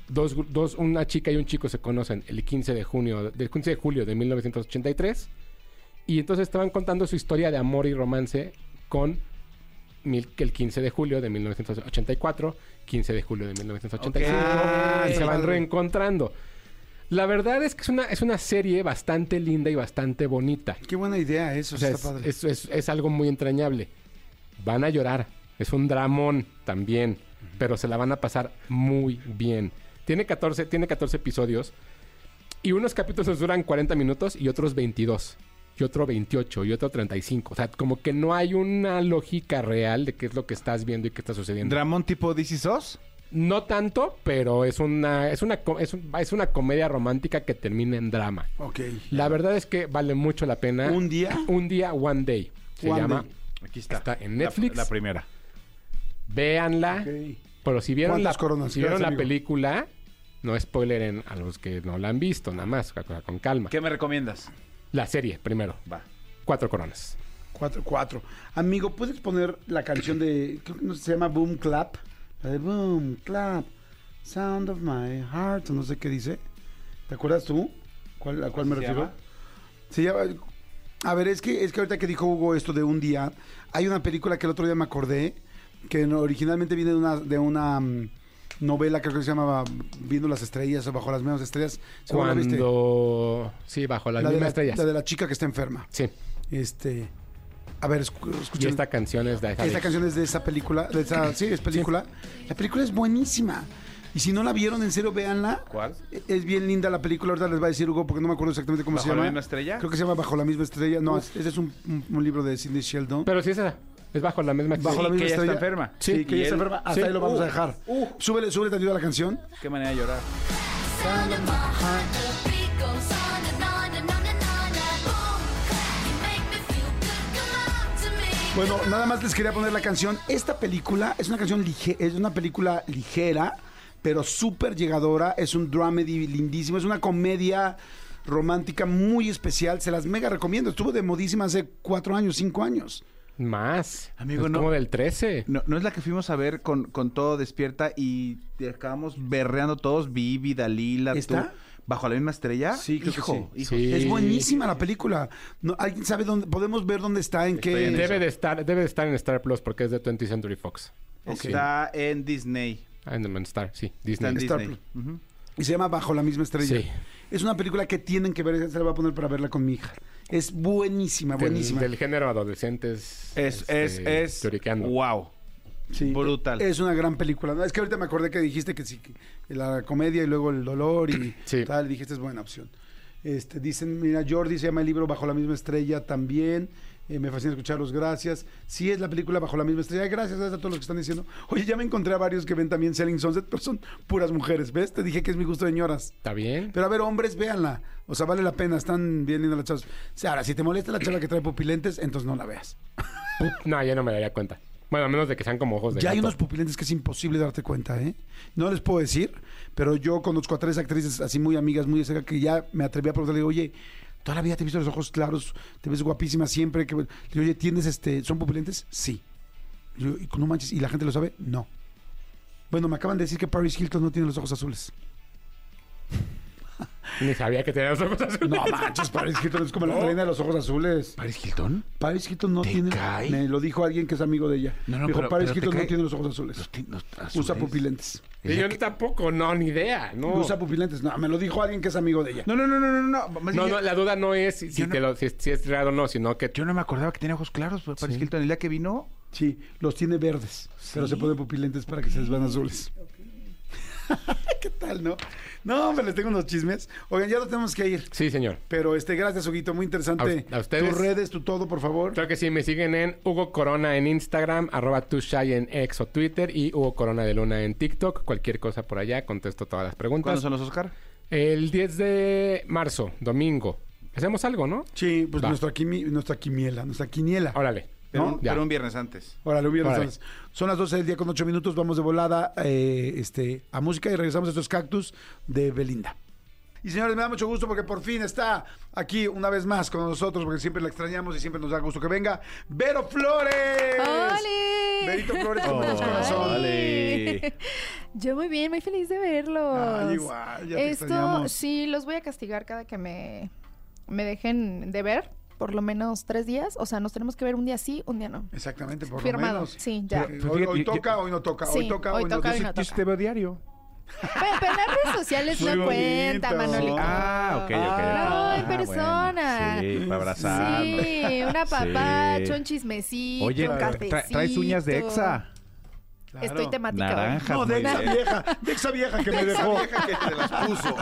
dos, dos una chica y un chico se conocen el 15 de junio, del 15 de julio de 1983 y entonces estaban contando su historia de amor y romance con mil- el 15 de julio de 1984, 15 de julio de 1985 Ah, y se van reencontrando. La verdad es que es una, es una serie bastante linda y bastante bonita. Qué buena idea eso, O sea, está es, padre. es- es- es algo muy entrañable. Van a llorar. Es un dramón también. Pero se la van a pasar muy bien. Tiene 14, tiene 14 episodios. Y unos capítulos duran 40 minutos y otros 22. Y otro 28 y otro 35. O sea, como que no hay una lógica real de qué es lo que estás viendo y qué está sucediendo. ¿Dramón tipo DC SOS? no tanto, pero es una, es, una, es, un- es una comedia romántica que termina en drama. Ok. La verdad es que vale mucho la pena. ¿Un día? Un día, one day. Se One llama. Day. Aquí está. Está en Netflix. La, primera. Véanla. Ok. Pero si vieron la, si vieron la amigo. película, no spoileren a los que no la han visto, nada más, con calma. ¿Qué me recomiendas? La serie, primero. Va. Cuatro coronas. Cuatro, cuatro. Amigo, ¿puedes poner la canción de. Creo que no sé, se llama Boom Clap? La de Boom Clap. Sound of my heart. No sé qué dice. ¿Te acuerdas tú? ¿Cuál, ¿A cuál me ¿Se refiero? llama? Se llama. A ver, es que, es que ahorita que dijo Hugo esto de un día, hay una película que el otro día me acordé, que originalmente viene de una, de una mm, novela, creo que se llamaba Viendo las estrellas o Bajo las mismas estrellas. ¿Seguro la viste? Sí, bajo las La mismas la, estrellas. la de la chica que está enferma. Sí. Este. A ver, escuchen. esta canción es de... Esta canción es de esa película, de esa, sí, es película. La película es buenísima. Y si no la vieron, en serio, véanla. ¿Cuál? Es bien linda la película, ahorita les va a decir Hugo, porque no me acuerdo exactamente cómo ¿Bajo se llama. la misma estrella? Creo que se llama Bajo la misma estrella. No, es- ese es un, un- un libro de Sidney Sheldon. Pero sí es esa. Es bajo la misma Bajo estrella. la misma que ella está enferma. Sí, Sí, que ella está enferma. Hasta sí. ahí lo vamos a Uh, dejar. súbele, súbele tantito a la canción. Qué manera de llorar. Bueno, nada más les quería poner la canción. Esta película es una canción lige- es una película ligera, pero súper llegadora. Es un dramedy lindísimo. Es una comedia romántica muy especial. Se las mega recomiendo. Estuvo de modísima hace cuatro años, cinco años. Más. Amigo, es no. como del 13. No, no es la que fuimos a ver con, con todo despierta y te acabamos berreando todos, Vivi, Dalila, tú, ¿Está? bajo la misma estrella. Sí, creo que hijo, sí. hijo. Sí. Es buenísima la película. No, ¿Alguien sabe dónde? ¿Podemos ver dónde está? ¿En Estoy qué? en Debe de, estar, debe de estar en Star Plus porque es de 20th Century Fox. Está en Disney. Ah, en Star, sí. Está Disney. Star. Ujú. Y se llama Bajo la misma estrella. Sí. Es una película que tienen que ver. Se la voy a poner para verla con mi hija. Es buenísima, buenísima. del género adolescentes. Es, este, es, es, teoriqueando. wow. Sí, Brutal. Es una gran película. No, es que ahorita me acordé que dijiste que sí, que la comedia y luego el dolor y Sí. tal. Dijiste es buena opción. Este, dicen, mira, Jordi se llama el libro Bajo la misma estrella también. Eh, me fascina escucharlos, gracias. Sí, es la película Bajo la misma estrella. Gracias, a todos los que están diciendo. Oye, ya me encontré a varios que ven también Selling Sunset, pero son puras mujeres. ¿Ves? Te dije que es mi gusto de señoras. ¿Está bien? Pero a ver, hombres, véanla. O sea, vale la pena. Están bien lindas las chavas. O sea, ahora, si te molesta la chava que trae pupilentes, entonces no la veas. No, ya no me daría cuenta. Bueno, a menos de que sean como ojos de Ya hay unos pupilentes que es imposible darte cuenta, ¿eh? No les puedo decir, pero yo conozco a tres actrices así muy amigas, muy cerca, que ya me atreví a preguntarle, oye, toda la vida te he visto los ojos claros, te ves guapísima siempre. Que... Le digo, oye, ¿tienes este, son pupilentes? Sí. Le digo, "¿Y no manches, ¿y la gente lo sabe? No. Bueno, me acaban de decir que Paris Hilton no tiene los ojos azules. Ni sabía que tenía los ojos azules. No manches, Paris Hilton es como la reina de los ojos azules. ¿Paris Hilton? Paris Hilton no ¿Te tiene. cae? Me lo dijo alguien que es amigo de ella. No, no, dijo, pero- Paris pero Hilton no tiene los ojos azules. Los ti- los Usa pupilentes. Y yo tampoco, no, ni idea. No, Usa pupilentes. No, me lo dijo alguien que es amigo de ella. No, no, no, no, no, no. No, no, la duda no es si, si yo no- te lo- si, si es real o no, sino que yo no me acordaba que tenía ojos claros, pues, Paris Sí. Hilton. El día que vino, Sí, los tiene verdes, pero se ponen pupilentes para que se les vean azules. ¿Qué tal, no? No, hombre, les tengo unos chismes. Oigan, ya nos tenemos que ir. Sí, señor. Pero este, gracias, Huguito, muy interesante. A- a ustedes. Tus redes, tu todo, por favor. Claro que sí, me siguen en Hugo Corona en Instagram, arroba tushai en X o Twitter y Hugo Corona de Luna en TikTok. Cualquier cosa por allá, contesto todas las ¿cuándo preguntas. son los Oscar? El 10 de marzo, domingo. Hacemos algo, ¿no? Sí, pues Va. nuestra, quimi- nuestra quiniela, nuestra quiniela. Órale. Pero, ¿No? un, Ya. pero un viernes antes. Órale, un viernes Órale. antes. Son las 12 del día con 8 minutos. Vamos de volada eh, este, a música y regresamos a estos cactus de Belinda. Y señores, me da mucho gusto porque por fin está aquí una vez más con nosotros, porque siempre la extrañamos y siempre nos da gusto que venga. ¡Vero Flores! ¡Ole! Verito Flores, ¿cómo estás, corazón? Órale. Yo muy bien, muy feliz de verlos. Ay, igual, ya te Esto extrañamos. sí, los voy a castigar cada que me, me dejen de ver, por lo menos tres días. O sea, nos tenemos que ver un día sí, un día no. Exactamente, por Firmado, lo menos. sí, ya. Hoy, fíjate, hoy yo- toca, hoy no toca. hoy toca, hoy hoy no toca, toca. hoy no Yo te veo diario. Pero, pero en las redes sociales no cuenta. Manolito. Ah, ok, ok. No, Ah, en persona. bueno. Sí, para abrazar. Sí, un apapacho, Sí. un chismecito, Oye, un tra- cafecito. tra- traes uñas de Exa. Claro. Estoy temática. No, de muy esa bien. vieja, de esa vieja que me Esa dejó. vieja que te las puso.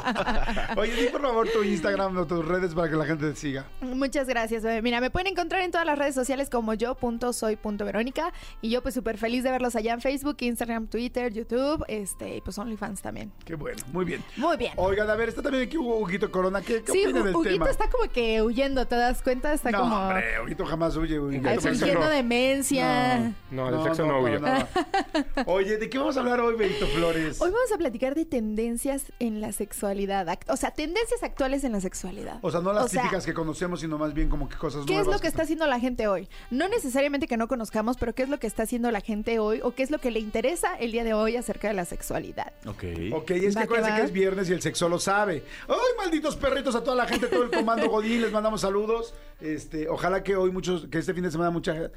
Oye, di por favor tu Instagram o tus redes para que la gente te siga. Muchas gracias, bebé. Mira, me pueden encontrar en todas las redes sociales como yo.soy.verónica y yo pues súper feliz de verlos allá en Facebook, Instagram, Twitter, YouTube, este, y pues OnlyFans también. Qué bueno, muy bien. Muy bien. Oigan, a ver, está también aquí Hugo Huguito Corona. ¿Qué, qué Sí, opina del Huguito tema? está como que huyendo, ¿te das cuenta? Está no, como hombre, Huguito jamás huye. Huguito ay, fingiendo no. demencia. No, del sexo no, nada. Oye, ¿de qué vamos a hablar hoy, Benito Flores? Hoy vamos a platicar de tendencias en la sexualidad, o sea, tendencias actuales en la sexualidad. O sea, no las O sea, típicas que conocemos, sino más bien como que cosas ¿Qué nuevas. es lo que está haciendo la gente hoy? No necesariamente que no conozcamos, pero ¿qué es lo que está haciendo la gente hoy o qué es lo que le interesa el día de hoy acerca de la sexualidad? Ok. Ok, es que que acuérdense va. que es viernes y el sexo lo sabe. ¡Ay, malditos perritos! A toda la gente, todo el comando Godín, les mandamos saludos. Este, ojalá que hoy muchos, que este fin de semana mucha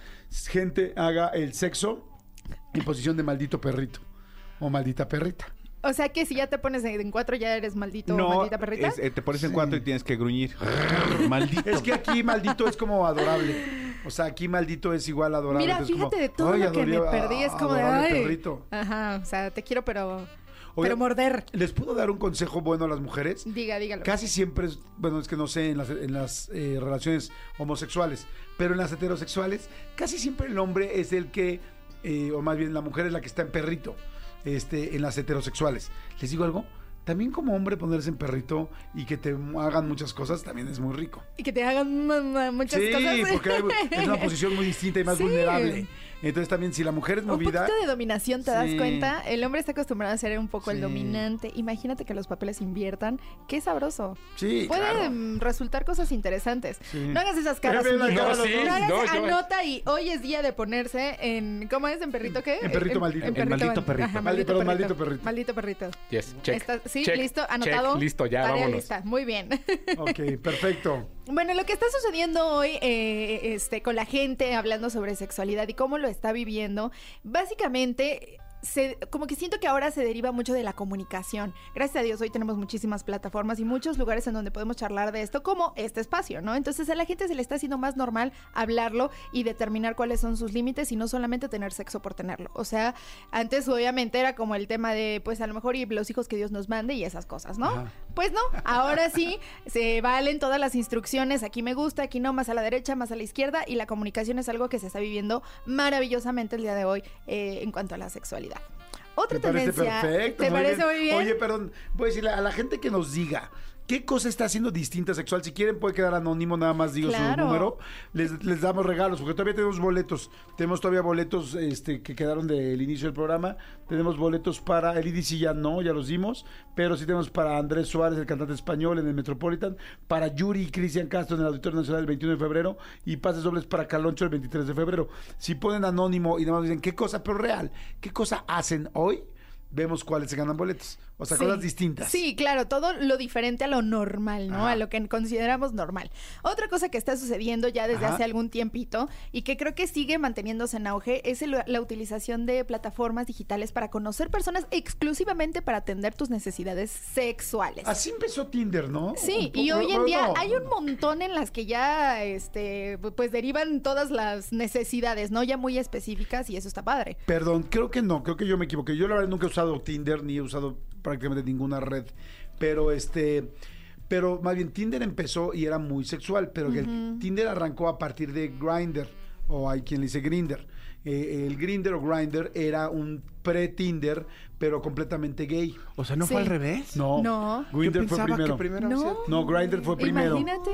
gente haga el sexo en posición de maldito perrito o maldita perrita. O sea que si ya te pones en cuatro ya eres maldito o maldita perrita. es- eh, te pones en Sí. cuatro y tienes que gruñir. Maldito. Es que aquí maldito es como adorable. O sea, aquí maldito es igual adorable. Mira, Entonces, fíjate como, de todo "Ay, lo que me perdí. Es como de, adorable ay. perrito. Ajá, o sea, te quiero, pero, Oigan, pero morder. ¿Les puedo dar un consejo bueno a las mujeres? Diga, dígalo. Casi siempre, es, bueno, es que no sé en las, en las eh, relaciones homosexuales, pero en las heterosexuales, casi siempre el hombre es el que, eh, o más bien la mujer es la que está en perrito, este, en las heterosexuales. ¿Les digo algo? también como hombre ponerse en perrito y que te hagan muchas cosas también es muy rico. Y que te hagan muchas sí, cosas. porque hay- es una posición muy distinta y más Sí. vulnerable. Entonces también si la mujer es Un movida... poquito de dominación, ¿te das cuenta? El hombre está acostumbrado a ser un poco el dominante. Imagínate que los papeles inviertan. Qué sabroso. Sí, Puede claro. resultar cosas interesantes. Sí. No hagas esas caras. Cara, No, sí, No hagas- no, anota y hoy es día de ponerse en. ¿Cómo es? ¿En perrito qué? En perrito maldito. En maldito mal- perrito. Ajá, Maldi- perdón, maldito perrito. Maldito perrito. Yes, check. Está- sí, check, listo, check, anotado. listo, ya, Tarea vámonos. lista. Muy bien. Ok, perfecto. Bueno, lo que está sucediendo hoy eh, este, con la gente hablando sobre sexualidad y cómo lo está viviendo, básicamente... Se, como que siento que ahora se deriva mucho de la comunicación. Gracias a Dios hoy tenemos muchísimas plataformas y muchos lugares en donde podemos charlar de esto, como este espacio, ¿no? Entonces a la gente se le está haciendo más normal hablarlo y determinar cuáles son sus límites y no solamente tener sexo por tenerlo. O sea, antes obviamente era como el tema de, pues a lo mejor y los hijos que Dios nos mande y esas cosas, ¿no? Ajá. Pues no, ahora sí se valen todas las instrucciones, aquí me gusta, aquí no, más a la derecha, más a la izquierda, y la comunicación es algo que se está viviendo maravillosamente el día de hoy eh, en cuanto a la sexualidad. Otra Me parece tendencia. perfecto. ¿Te parece muy bien? Oye, perdón, voy a decirle a la gente que nos diga. ¿Qué cosa está haciendo distinta sexual? Si quieren puede quedar anónimo, nada más digo Claro. su número. Les, les damos regalos, porque todavía tenemos boletos. Tenemos todavía boletos este, que quedaron del inicio del programa. Tenemos boletos para el IDC ya no, ya los dimos. Pero sí tenemos para Andrés Suárez, el cantante español en el Metropolitan. Para Yuri y Cristian Castro en el Auditorio Nacional el 21 de febrero. Y pases dobles para Caloncho el 23 de febrero. Si ponen anónimo y nada más dicen qué cosa, pero real, qué cosa hacen hoy, vemos cuáles se ganan boletos. O sea, Sí. cosas distintas. Sí, claro, todo lo diferente a lo normal, ¿no? Ajá. A lo que consideramos normal. Otra cosa que está sucediendo ya desde Ajá. hace algún tiempito y que creo que sigue manteniéndose en auge es el- la utilización de plataformas digitales para conocer personas exclusivamente para atender tus necesidades sexuales. Así empezó Tinder, ¿no? Sí, y hoy en día no. hay un montón en las que ya, este, pues derivan todas las necesidades, ¿no? Ya muy específicas y eso está padre. Perdón, creo que no, creo que yo me equivoqué. Yo la verdad nunca usado Tinder ni he usado prácticamente ninguna red. Pero este, pero más bien Tinder empezó y era muy sexual, pero el Tinder arrancó a partir de Grindr o hay quien le dice Grinder. el Grinder o Grinder era un pre-Tinder, pero completamente gay. O sea, ¿no Sí. fue al revés? No, No. Yo Grindr fue primero. que primero No. No, Grindr fue primero. Imagínate.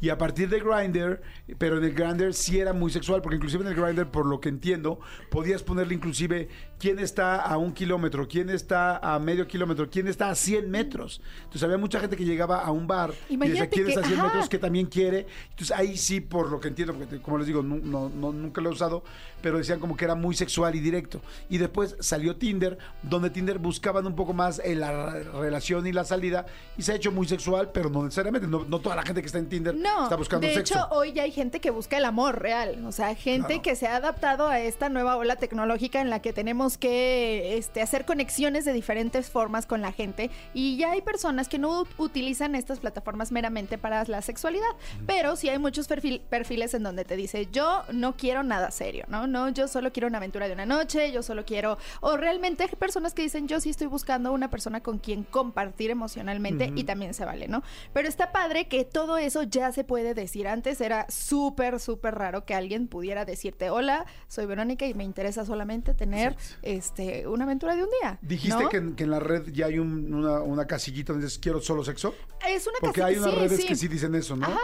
Y a partir de Grindr, pero en el Grindr sí era muy sexual, porque inclusive en el Grindr, por lo que entiendo, podías ponerle inclusive quién está a un kilómetro, quién está a medio kilómetro, quién está a 100 metros. Entonces había mucha gente que llegaba a un bar y decía quién que- está a 100 ajá. metros que también quiere. Entonces ahí sí, por lo que entiendo, porque como les digo, no, no- nunca lo he usado, pero decían como que era muy sexual y directo. Y después salió Tinder, donde Tinder buscaban un poco más eh, la relación y la salida, y se ha hecho muy sexual, pero no necesariamente. No, no toda la gente que está en Tinder No, está buscando de sexo. hecho hoy ya hay gente que busca el amor real, o sea, gente Claro. que se ha adaptado a esta nueva ola tecnológica en la que tenemos que este, hacer conexiones de diferentes formas con la gente y ya hay personas que no ut- utilizan estas plataformas meramente para la sexualidad, pero sí hay muchos perfil- perfiles en donde te dice yo no quiero nada serio, ¿no? No, yo solo quiero una aventura de una noche, yo solo quiero, o realmente hay personas que dicen yo sí estoy buscando una persona con quien compartir emocionalmente y también se vale, ¿no? Pero está padre que todo eso ya se puede decir. Antes era súper, súper raro que alguien pudiera decirte, hola, soy Verónica y me interesa solamente tener este una aventura de un día. Dijiste ¿no? que, en, que en la red ya hay un- una, una casillita donde dices quiero solo sexo. es una Porque hay unas sí, redes sí. que sí dicen eso, ¿no? Ajá.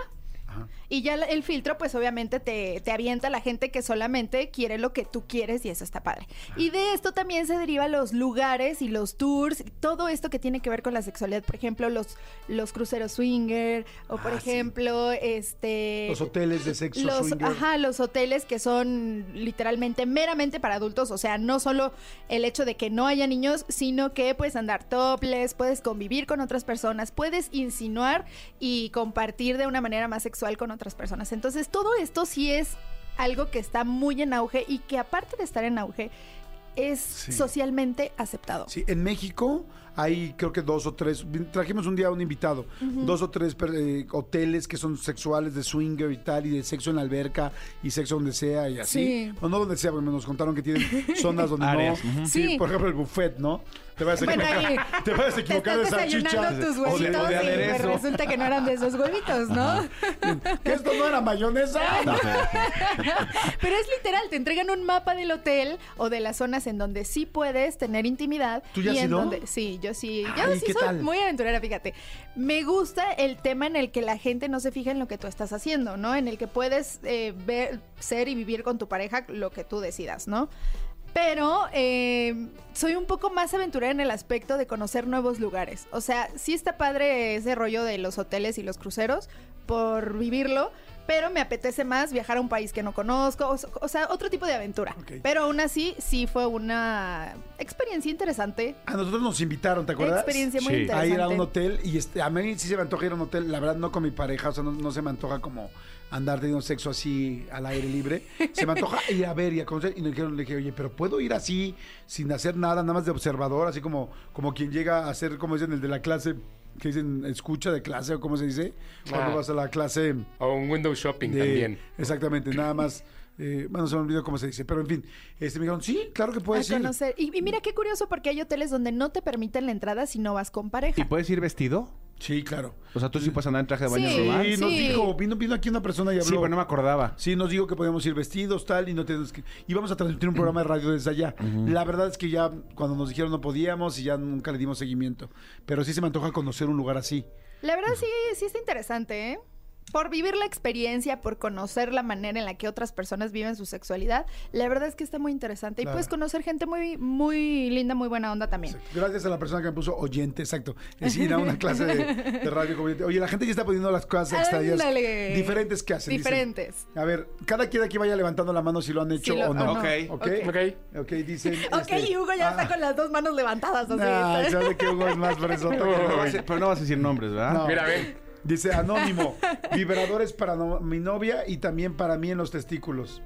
Y ya el filtro, pues obviamente te, te avienta a la gente que solamente quiere lo que tú quieres y eso está padre. Y de esto también se deriva los lugares y los tours, todo esto que tiene que ver con la sexualidad. Por ejemplo, los, los cruceros swinger, o por Ah, sí. ejemplo, este... Los hoteles de sexo los, swinger. ajá, los hoteles que son literalmente meramente para adultos, o sea, no solo el hecho de que no haya niños, sino que puedes andar topless, puedes convivir con otras personas, puedes insinuar y compartir de una manera más sexual con otras personas. Entonces, todo esto sí es algo que está muy en auge y que aparte de estar en auge, es Sí. socialmente aceptado. Sí, en México hay creo que dos o tres, trajimos un día a un invitado, dos o tres per- eh, hoteles que son sexuales de swinger y tal, y de sexo en la alberca y sexo donde sea y así. Sí. O no donde sea, porque nos contaron que tienen zonas donde Áreas, no. Sí, Sí. por ejemplo el buffet, ¿no? Te vas a Bueno, equivocar, ahí te vas a Te equivocar de estás salchicha desayunando tus o de- o de y pues aderezo. resulta que no eran de esos huevitos, ¿no? ¿Que esto no era mayonesa? Pero es literal, te entregan un mapa del hotel o de las zonas en donde sí puedes tener intimidad. ¿Tú ya y has en ido? donde Sí, yo sí. Yo Ay, sí ¿qué soy tal? muy aventurera, fíjate. Me gusta el tema en el que la gente no se fija en lo que tú estás haciendo, ¿no? En el que puedes eh, ver, ser y vivir con tu pareja lo que tú decidas, ¿no? Pero eh, soy un poco más aventurera en el aspecto de conocer nuevos lugares. O sea, sí está padre ese rollo de los hoteles y los cruceros por vivirlo, pero me apetece más viajar a un país que no conozco, o, o sea, otro tipo de aventura. Pero aún así, sí fue una experiencia interesante. A nosotros nos invitaron, ¿te acuerdas? Experiencia muy Sí. a interesante. ir a un hotel y este, a mí sí se me antoja ir a un hotel, la verdad no con mi pareja, o sea, no, no se me antoja como andar teniendo sexo así al aire libre. Se me antoja ir a ver y a conocer y nos dijeron, le dije, oye, pero puedo ir así sin hacer nada, nada más de observador, así como, como quien llega a ser, como dicen, el de la clase, que dicen escucha de clase o cómo se dice, cuando Ah. vas a la clase O un window shopping de- también. Exactamente, nada más. eh, bueno, se me olvidó cómo se dice, pero en fin, este me dijeron, sí, claro que a puedes ir. conocer. Y, y mira qué curioso porque hay hoteles donde no te permiten la entrada si no vas con pareja. ¿Y puedes ir vestido? Sí, claro. O sea, tú sí puedes andar en traje de baño Sí. normal. Sí, nos Sí. dijo, vino, vino aquí una persona y habló. Sí, pero no me acordaba. Sí, nos dijo que podíamos ir vestidos, tal, y no tenemos que... Íbamos a transmitir un programa de radio desde allá. La verdad es que ya cuando nos dijeron no podíamos y ya nunca le dimos seguimiento. Pero sí se me antoja conocer un lugar así. La verdad sí, sí está interesante, ¿eh? Por vivir la experiencia, por conocer la manera en la que otras personas viven su sexualidad, la verdad es que está muy interesante. Claro. Y puedes conocer gente muy, muy linda, muy buena onda también. Gracias a la persona que me puso oyente, exacto. Es ir a una clase de, de radio como oyente. Oye, la gente ya está poniendo las cosas extrañas diferentes que hacen. dicen. Diferentes. A ver, cada quien aquí vaya levantando la mano si lo han hecho lo- o no. o no. Ok. ¿Ok? Ok. Ok, dicen... Ok, este, y Hugo ya ah, está con las dos manos levantadas. Así. Ay, sabe que Hugo es más que Pero no, vas a, a decir nombres, ¿verdad? No. Mira, ven. Dice Anónimo, vibradores para no- mi novia y también para mí en los testículos.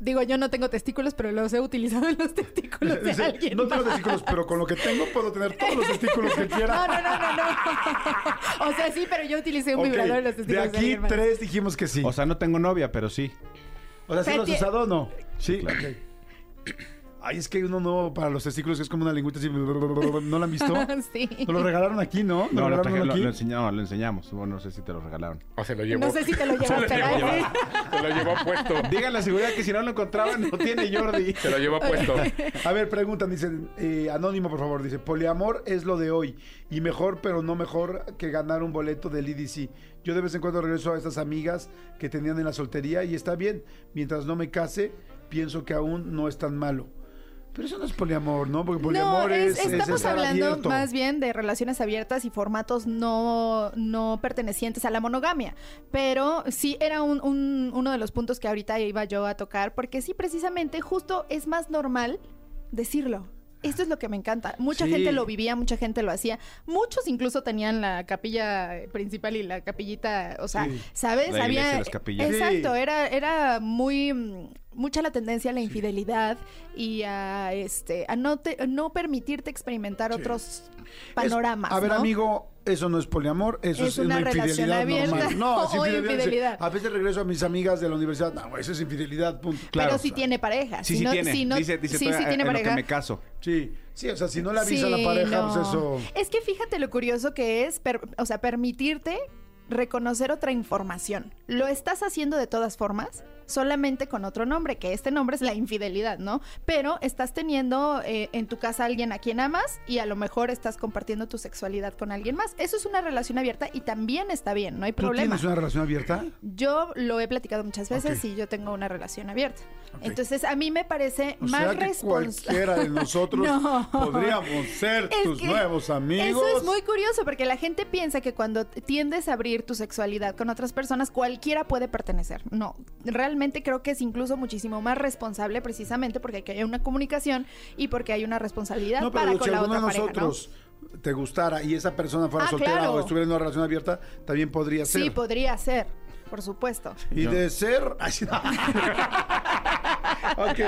Digo, yo no tengo testículos, pero los he utilizado en los testículos de Dice, alguien. no tengo más. testículos, pero con lo que tengo puedo tener todos los testículos que quiera. No, no, no, no, no. O sea, sí, pero yo utilicé un vibrador en los de testículos de, aquí alguien más. tres dijimos que sí. O sea, no tengo novia, pero sí. O sea, ¿sí lo has usado o no? Sí, ok. Ay, es que hay uno nuevo para los testículos que es como una lengüita así. ¿No lo han visto? sí. Nos lo regalaron aquí, ¿no? ¿Nos No, lo, regalaron traje- uno lo- aquí? lo enseñamos, lo enseñamos. Bueno, no sé si te lo regalaron. O se lo llevó. No sé si te lo Se lo llevó, ¿verdad? se lo llevó puesto. Digan la seguridad que si no lo encontraban, no tiene Jordi. Se lo llevó puesto. A ver, preguntan, dicen, eh, anónimo, por favor, dice, poliamor es lo de hoy y mejor, pero no mejor que ganar un boleto del IDC. Yo de vez en cuando regreso a estas amigas que tenían en la soltería y está bien, mientras no me case, pienso que aún no es tan malo. Pero eso no es poliamor, ¿no? Porque poliamor no, es- es, es estamos hablando abierto. más bien de relaciones abiertas y formatos no, no pertenecientes a la monogamia. Pero sí era un, un- uno de los puntos que ahorita iba yo a tocar, porque sí, precisamente, justo es más normal decirlo. Esto es lo que me encanta. Mucha Sí. gente lo vivía, mucha gente lo hacía. Muchos incluso tenían la capilla principal y la capillita, o sea, Sí. ¿sabes? La Había las capillas. Exacto, Sí. era era muy mm, mucha la tendencia a la infidelidad y a este a no te- no permitirte experimentar otros panoramas, Es- a ver, ¿no? amigo, eso no es poliamor, eso Es es, una una, relación infidelidad normal. No, es infidelidad. infidelidad. A veces regreso a mis amigas de la universidad, no, eso es infidelidad, punto. Pero si tiene pareja. Sí, si sí no, tiene. si no- dice, dice sí, tiene en lo pareja. que me caso. Sí, sí, o sea, si no le avisa a la pareja, no. pues eso... Es que fíjate lo curioso que es, per- o sea, permitirte reconocer otra información. Lo estás haciendo de todas formas, solamente con otro nombre, que este nombre es la infidelidad, ¿no? Pero estás teniendo eh, en tu casa a alguien a quien amas y a lo mejor estás compartiendo tu sexualidad con alguien más. Eso es una relación abierta y también está bien, no hay ¿Tú problema. tienes una relación abierta? Yo lo he platicado muchas veces y yo tengo una relación abierta. Entonces, a mí me parece O más responsable. cualquiera de nosotros No. podríamos ser Es tus nuevos amigos. Eso es muy curioso porque la gente piensa que cuando tiendes a abrir tu sexualidad con otras personas, cualquiera puede pertenecer. No, realmente creo que es incluso muchísimo más responsable precisamente porque hay una comunicación y porque hay una responsabilidad No, para pero con si la otra de pareja, ¿no? nosotros te gustara y esa persona fuera Ah, soltera claro. o estuviera en una relación abierta, también podría ser. Sí, podría ser, por supuesto. Y de ser. Ay, no. ok.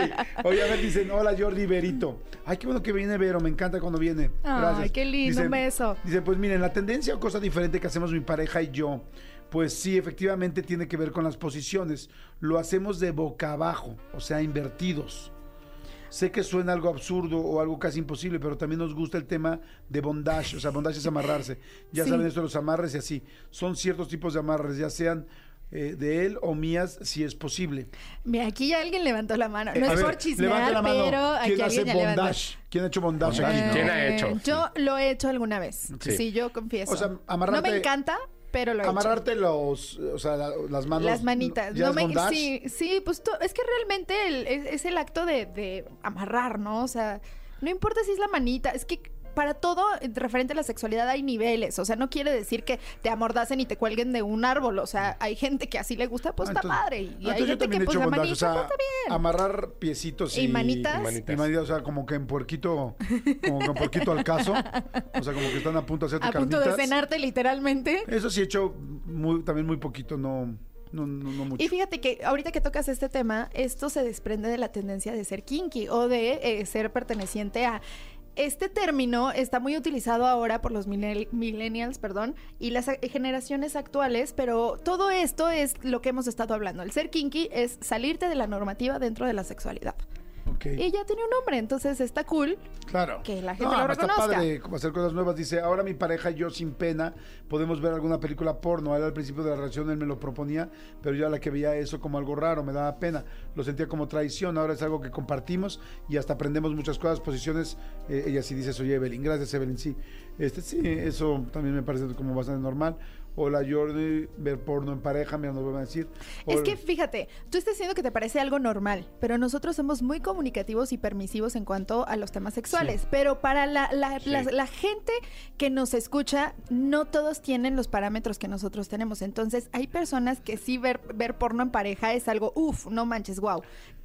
Oye, a ver, dicen: Hola, Jordi Berito. Ay, qué bueno que viene Vero. Me encanta cuando viene. Ay, Gracias. qué lindo, un beso. Dice: Pues miren, la tendencia o cosa diferente que hacemos mi pareja y yo. Pues sí, efectivamente tiene que ver con las posiciones. Lo hacemos de boca abajo, o sea, invertidos. Sé que suena algo absurdo o algo casi imposible, pero también nos gusta el tema de bondage. O sea, bondage es amarrarse. Ya Sí. saben esto de los amarres y así. Son ciertos tipos de amarres, ya sean eh, de él o mías si es posible. Mira, aquí ya alguien levantó la mano. No A es ver, por levante chismear, la mano. pero aquí ¿Quién hace alguien ya levantó. bondage? ¿Quién ha hecho bondage aquí? ¿Quién ha Eh, hecho? Yo lo he hecho alguna vez. Sí. Sí, yo confieso. O sea, amarrarte- No me encanta, pero lo he hecho. Amarrarte los, o sea, la- las manos. Las manitas. ¿ya No me, sí, sí, pues tú- es que realmente el- es, es el acto de, de amarrar, ¿no? O sea, no importa si es la manita, es que para todo eh, referente a la sexualidad hay niveles. O sea, no quiere decir que te amordacen y te cuelguen de un árbol. O sea, hay gente que así le gusta, pues Ah, está entonces- padre. Y ah, hay entonces yo gente también que he pues hecho la manita o sea, pues, está bien. amarrar piecitos y, ¿Y manitas? Y manitas. y manitas, o sea, como que en puerquito, como que en puerquito al caso. O sea, como que están a punto de hacerte A punto de carnitas. cenarte literalmente. Eso sí he hecho muy, también muy poquito, no, no, no, no mucho. Y fíjate que ahorita que tocas este tema, esto se desprende de la tendencia de ser kinky o de eh, ser perteneciente a... Este término está muy utilizado ahora por los millenn- millennials, perdón, y las generaciones actuales, pero todo esto es lo que hemos estado hablando. El ser kinky es salirte de la normativa dentro de la sexualidad. Ok. Y ya tiene un nombre, entonces está cool. Claro. Que la gente no, lo además está reconozca. padre como hacer cosas nuevas. Dice, ahora mi pareja y yo sin pena podemos ver alguna película porno. Él al principio de la relación él me lo proponía, pero yo a la que veía eso como algo raro, me daba pena. Lo sentía como traición. Ahora es algo que compartimos y hasta aprendemos muchas cosas, posiciones. Eh, ella sí dice, soy Evelyn. Gracias, Evelyn. Sí, este, sí, eso también me parece como bastante normal. Hola, Jordi, ver porno en pareja, mira, nos van a decir. Es que fíjate, tú estás diciendo que te parece algo normal, pero nosotros somos muy comunicativos y permisivos en cuanto a los temas sexuales. Pero para la, la- la- la gente que nos escucha, no todos tienen los parámetros que nosotros tenemos. Entonces, hay personas que sí ver, ver porno en pareja es algo, uff, no manches, wow.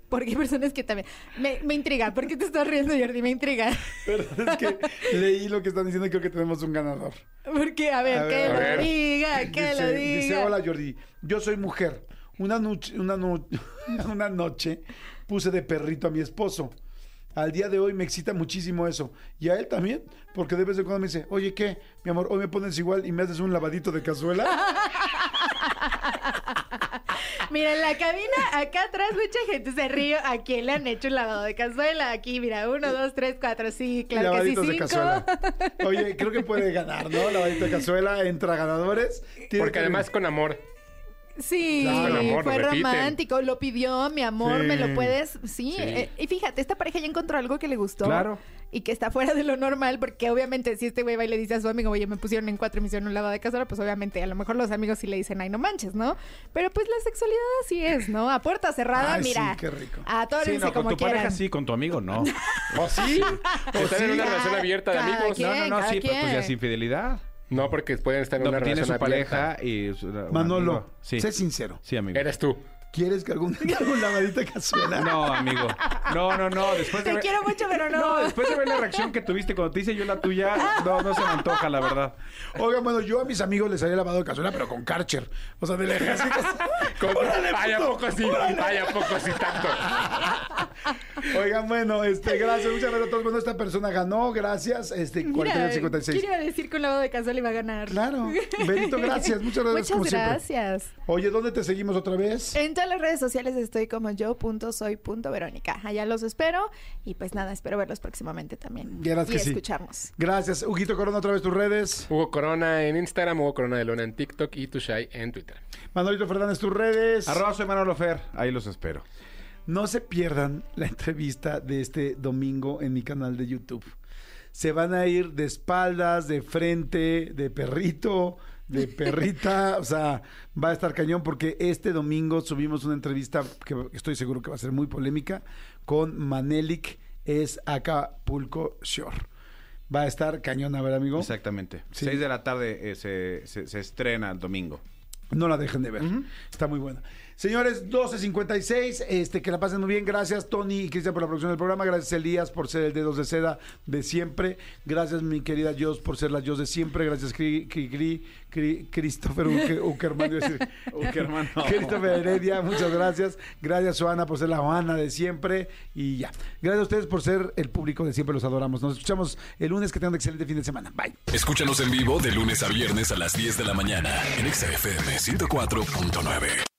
Porque hay personas que también. Me, me intriga. ¿Por qué te estás riendo, Jordi? Me intriga. Perdón, es que leí lo que están diciendo y creo que tenemos un ganador. Porque, a ver, A ver, que a lo ver. diga, que dice, lo diga. dice, hola Jordi, yo soy mujer. Una noche, una, no- una noche puse de perrito a mi esposo. Al día de hoy me excita muchísimo eso. Y a él también, porque de vez en cuando me dice, oye, ¿qué? Mi amor, hoy me pones igual y me haces un lavadito de cazuela. Mira, en la cabina, acá atrás, mucha gente se ríe. ¿A quién le han hecho un lavado de cazuela? Aquí, mira, uno, dos, tres, cuatro, sí, claro que sí, Lavaditos de cinco. cazuela. Oye, creo que puede ganar, ¿no? Lavadito de cazuela, entra ganadores. Porque que- además con amor. Sí, Claro. Con amor, fue romántico, lo pidió, mi amor, Sí. me lo puedes. Sí, Sí. eh, y fíjate, esta pareja ya encontró algo que le gustó. Claro. Y que está fuera de lo normal, porque obviamente si este güey va y le dice a su amigo, oye, me pusieron en cuatro y me hicieron un lavado de cazuela, pues obviamente a lo mejor los amigos sí le dicen, ay, no manches, ¿no? Pero pues la sexualidad así es, ¿no? A puerta cerrada, Ay, sí, mira. qué rico. Atórrense Sí, no, con como tu quieran. pareja sí, con tu amigo no. ¿O sí? Están en una relación abierta de amigos. quien. No, no, no, sí, pero pues ya quien. es infidelidad. No, porque pueden estar en No, una tiene relación su abierta. pareja y... su- Manolo, amigo. Sí. sé sincero. Sí, amigo. Eres tú. ¿Quieres que algún día haga de cazuela? No, amigo. No, no, no. Después de Te ver- quiero mucho, pero no. No, después de ver la reacción que tuviste cuando te hice yo la tuya, no, no se me antoja, la verdad. Oigan, bueno, yo a mis amigos les haría lavado de cazuela, pero con Karcher. O sea, del ejército. Con- Órale, Ay, ¿a puto, poco sí? órale. Ay, ¿a poco sí tanto? Oigan, bueno, este, gracias, muchas gracias a todos. Bueno, esta persona ganó, gracias. Este, Mira, 4956. ¿quién iba a decir que un lavado de cazuela iba a ganar? Claro. Benito, gracias. Muchas gracias, Muchas como siempre. gracias. Oye, ¿dónde te seguimos otra vez? En todas las redes sociales estoy como yo.soy.verónica. Allá los espero y pues nada, espero verlos próximamente también. Verás y que sí. escucharnos. Gracias. Huguito Corona, otra vez tus redes. Hugo Corona en Instagram, Hugo Corona de Luna en TikTok y Tushai en Twitter. Manolito Fernández, tus redes. Arroba soy Manolo Fer. Ahí los espero. No se pierdan la entrevista de este domingo en mi canal de YouTube. Se van a ir de espaldas, de frente, de perrito, de perrita. o sea, va a estar cañón porque este domingo subimos una entrevista que estoy seguro que va a ser muy polémica con Manelik es Acapulco Shore. Va a estar cañón, a ver, amigo. Exactamente. Sí. 6 de la tarde eh, se, se- se estrena el domingo. No la dejen de ver. Está muy buena. Señores, 12.56, este, que la pasen muy bien. Gracias, Tony y Cristian, por la producción del programa. Gracias, Elías, por ser el dedos de seda de siempre. Gracias, mi querida Jos, por ser la Jos de siempre. Gracias, Cri, Cri, Cri- Cri- Christopher Uckerman. decir. Uckerman, no. Christopher Heredia, muchas gracias. Gracias, Joana, por ser la Joana de siempre. Y ya. Gracias a ustedes por ser el público de siempre. Los adoramos. Nos escuchamos el lunes. Que tengan un excelente fin de semana. Bye. Escúchanos en vivo de lunes a viernes a las 10 de la mañana en Exa FM 104.9.